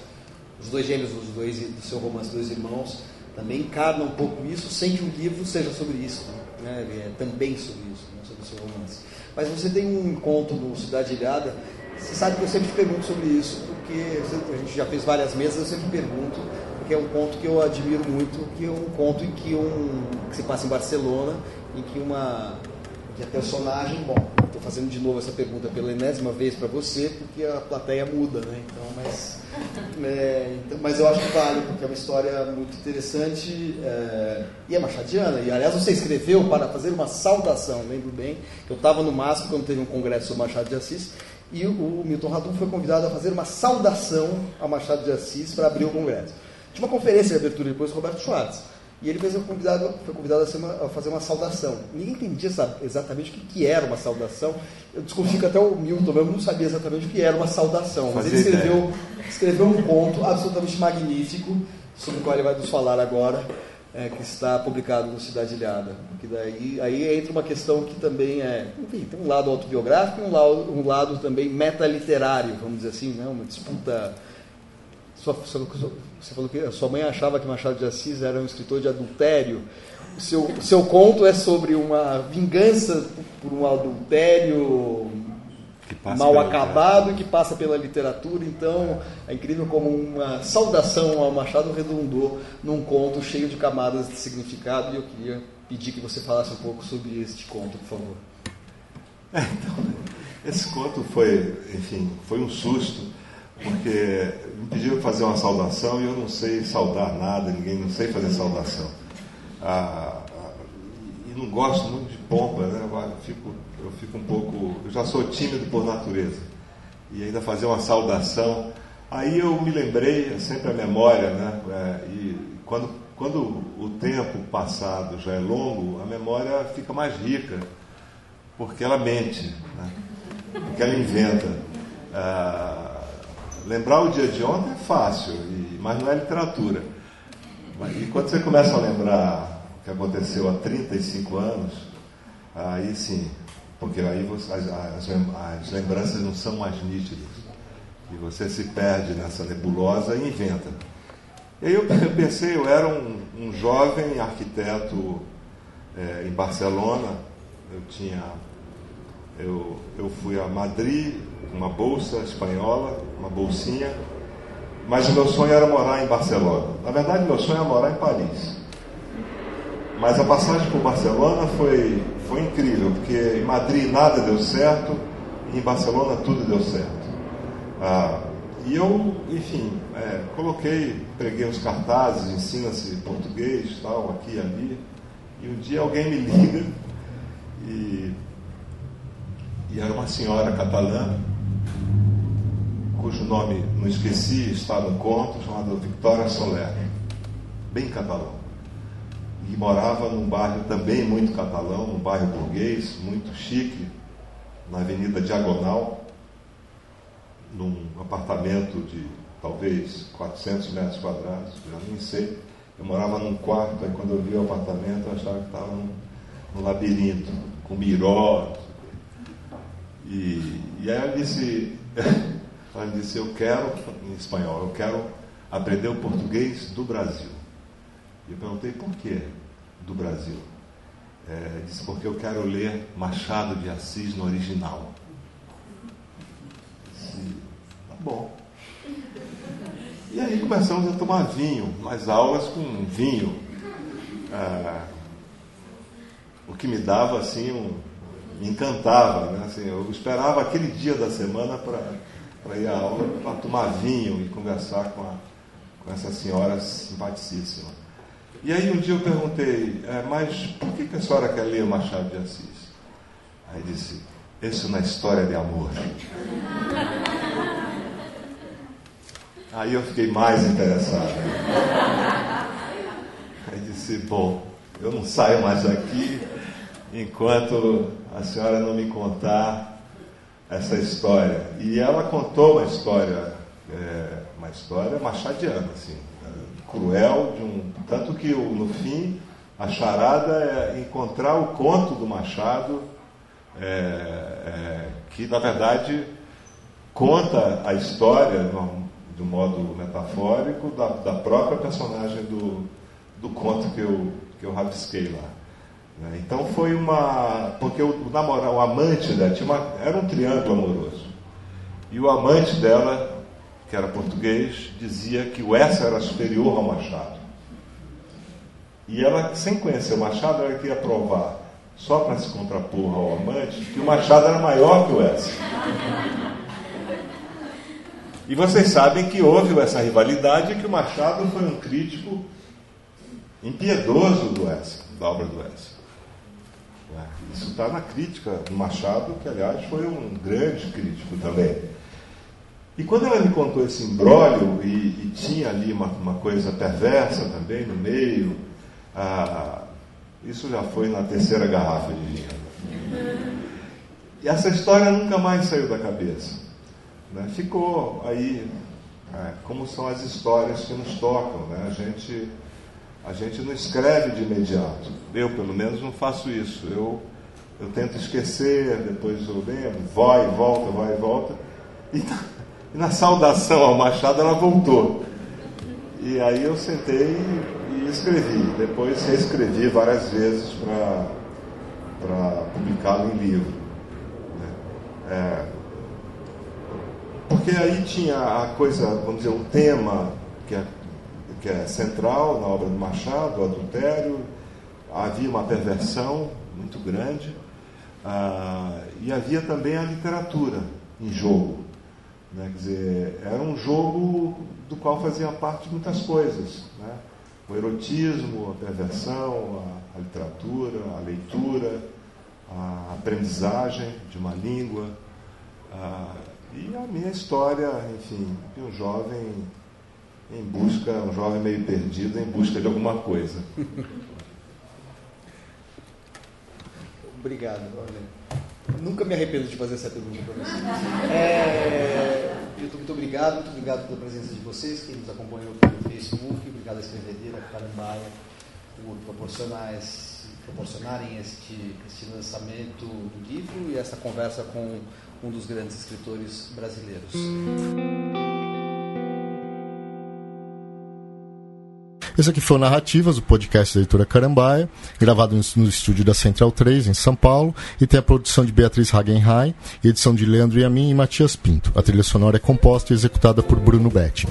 os dois gêmeos os dois, do seu romance Dois Irmãos, também encarnam um pouco isso, sem que o livro seja sobre isso. Né? Ele é também sobre isso, né? sobre o seu romance. Mas você tem um encontro no Cidade Ilhada, você sabe que eu sempre te pergunto sobre isso, porque a gente já fez várias mesas, eu sempre pergunto, porque é um conto que eu admiro muito, que é um conto em que, um, que se passa em Barcelona, em que uma que a personagem, bom, estou fazendo de novo essa pergunta pela enésima vez para você, porque a plateia muda, né? Então, mas, é, então, mas eu acho que vale, porque é uma história muito interessante é, e é machadiana. E aliás, você escreveu para fazer uma saudação, lembro bem, eu estava no MASP quando teve um congresso sobre Machado de Assis, e o Milton Ratum foi convidado a fazer uma saudação a Machado de Assis para abrir o congresso. Tinha uma conferência de abertura depois do Roberto Schwartz. e ele fez convidado, foi convidado a, uma, a, fazer uma saudação. Ninguém entendia exatamente o que, que, era uma saudação. Eu desconfio que até o Milton mesmo não sabia exatamente o que era uma saudação. Mas ele escreveu, escreveu um conto absolutamente magnífico, sobre o qual ele vai nos falar agora, é, que está publicado no Cidade Ilhada. Que daí aí entra uma questão que também é, enfim, tem um lado autobiográfico e um lado, um lado também metaliterário, vamos dizer assim, né? uma disputa você falou que a sua mãe achava que Machado de Assis era um escritor de adultério. O seu, seu conto é sobre uma vingança por um adultério mal acabado que passa pela literatura. Então, é incrível como uma saudação ao Machado redundou num conto cheio de camadas de significado. E eu queria pedir que você falasse um pouco sobre este conto, por favor. É, então, esse conto foi, enfim, foi um susto porque me pediram fazer uma saudação e eu não sei saudar nada, ninguém não sei fazer saudação. Ah, ah, e não gosto muito de pompa, né? Eu fico, eu fico um pouco. Eu já sou tímido por natureza. E ainda fazer uma saudação. Aí eu me lembrei, é sempre a memória, né? É, e quando, quando o tempo passado já é longo, a memória fica mais rica, porque ela mente, né? porque ela inventa. Ah, Lembrar o dia de ontem é fácil, e, mas não é literatura. E quando você começa a lembrar o que aconteceu há 35 anos, aí sim, porque aí você, as, as, as, lembranças não são mais nítidas. E você se perde nessa nebulosa e inventa. E aí eu pensei, eu era um, um jovem arquiteto é, em Barcelona, eu tinha. Eu, eu fui a Madrid uma bolsa espanhola, uma bolsinha, mas o meu sonho era morar em Barcelona. Na verdade, meu sonho era morar em Paris. Mas a passagem por Barcelona foi, foi incrível, porque em Madrid nada deu certo, e em Barcelona tudo deu certo. Ah, e eu, enfim, é, coloquei, preguei uns cartazes, ensina-se português, tal, aqui e ali. E um dia alguém me liga e, e era uma senhora catalã cujo nome não esqueci, está no conto, chamado Victoria Soler, bem catalão. E morava num bairro também muito catalão, num bairro burguês, muito chique, na Avenida Diagonal, num apartamento de talvez 400 metros quadrados, já nem sei. Eu morava num quarto, aí quando eu vi o apartamento, eu achava que estava num, num labirinto, com miró. E, e aí eu disse, ela disse: Eu quero, em espanhol, eu quero aprender o português do Brasil. E eu perguntei: Por que do Brasil? É, disse: Porque eu quero ler Machado de Assis no original. Disse: Tá bom. E aí começamos a tomar vinho, mais aulas com vinho. É, o que me dava assim um, me encantava, né? assim, eu esperava aquele dia da semana para ir à aula para tomar vinho e conversar com, a, com essa senhora simpaticíssima. E aí um dia eu perguntei, é, mas por que, que a senhora quer ler Machado de Assis? Aí disse, isso na história de amor. Aí eu fiquei mais interessado. Aí disse, bom, eu não saio mais daqui enquanto a senhora não me contar essa história. E ela contou uma história, é, uma história machadiana, assim, cruel, de um, tanto que no fim a charada é encontrar o conto do Machado, é, é, que na verdade conta a história de um modo metafórico da, da própria personagem do, do conto que eu, que eu rabisquei lá. Né? Então foi uma. Porque o, namorado, o amante dela uma, era um triângulo amoroso. E o amante dela, que era português, dizia que o Essa era superior ao Machado. E ela, sem conhecer o Machado, ela queria provar, só para se contrapor ao amante, que o Machado era maior que o Essa. E vocês sabem que houve essa rivalidade e que o Machado foi um crítico impiedoso do Essa, da obra do Essa. Isso está na crítica do Machado, que aliás foi um grande crítico também. E quando ela me contou esse imbróglio, e, e, tinha ali uma, uma, coisa perversa também no meio, Ah, isso já foi na terceira garrafa de vinho. E essa história nunca mais saiu da cabeça. Né? Ficou aí, é, como são as histórias que nos tocam. Né? A, gente, a gente não escreve de imediato. Eu, pelo menos, não faço isso. Eu, eu tento esquecer, depois eu lembro, vai e volta, vai e volta. E na, e na saudação ao Machado ela voltou. E aí eu sentei e escrevi. Depois reescrevi várias vezes para publicá-lo em livro. Né? É, porque aí tinha a coisa, vamos dizer, um tema que é, que é central na obra do Machado, o adultério, havia uma perversão muito grande, ah, e havia também a literatura em jogo. Né? Quer dizer, era um jogo do qual fazia parte muitas coisas. Né? O erotismo, a perversão, a, a literatura, a leitura, a aprendizagem de uma língua. A, e a minha história, enfim, de um jovem em busca, um jovem meio perdido em busca de alguma coisa. Obrigado, Nunca me arrependo de fazer essa pergunta para você. É, muito obrigado, muito obrigado pela presença de vocês, que nos acompanhou pelo Facebook, obrigado à escrevedeira Carambaia por proporcionar esse, proporcionarem este, este lançamento do livro e essa conversa com um dos grandes escritores brasileiros. Esse aqui foi o Narrativas, o podcast da editora Carambaia, gravado no estúdio da Central 3, em São Paulo, e tem a produção de Beatriz Hagenheim, edição de Leandro Yamin e Matias Pinto. A trilha sonora é composta e executada por Bruno Betti.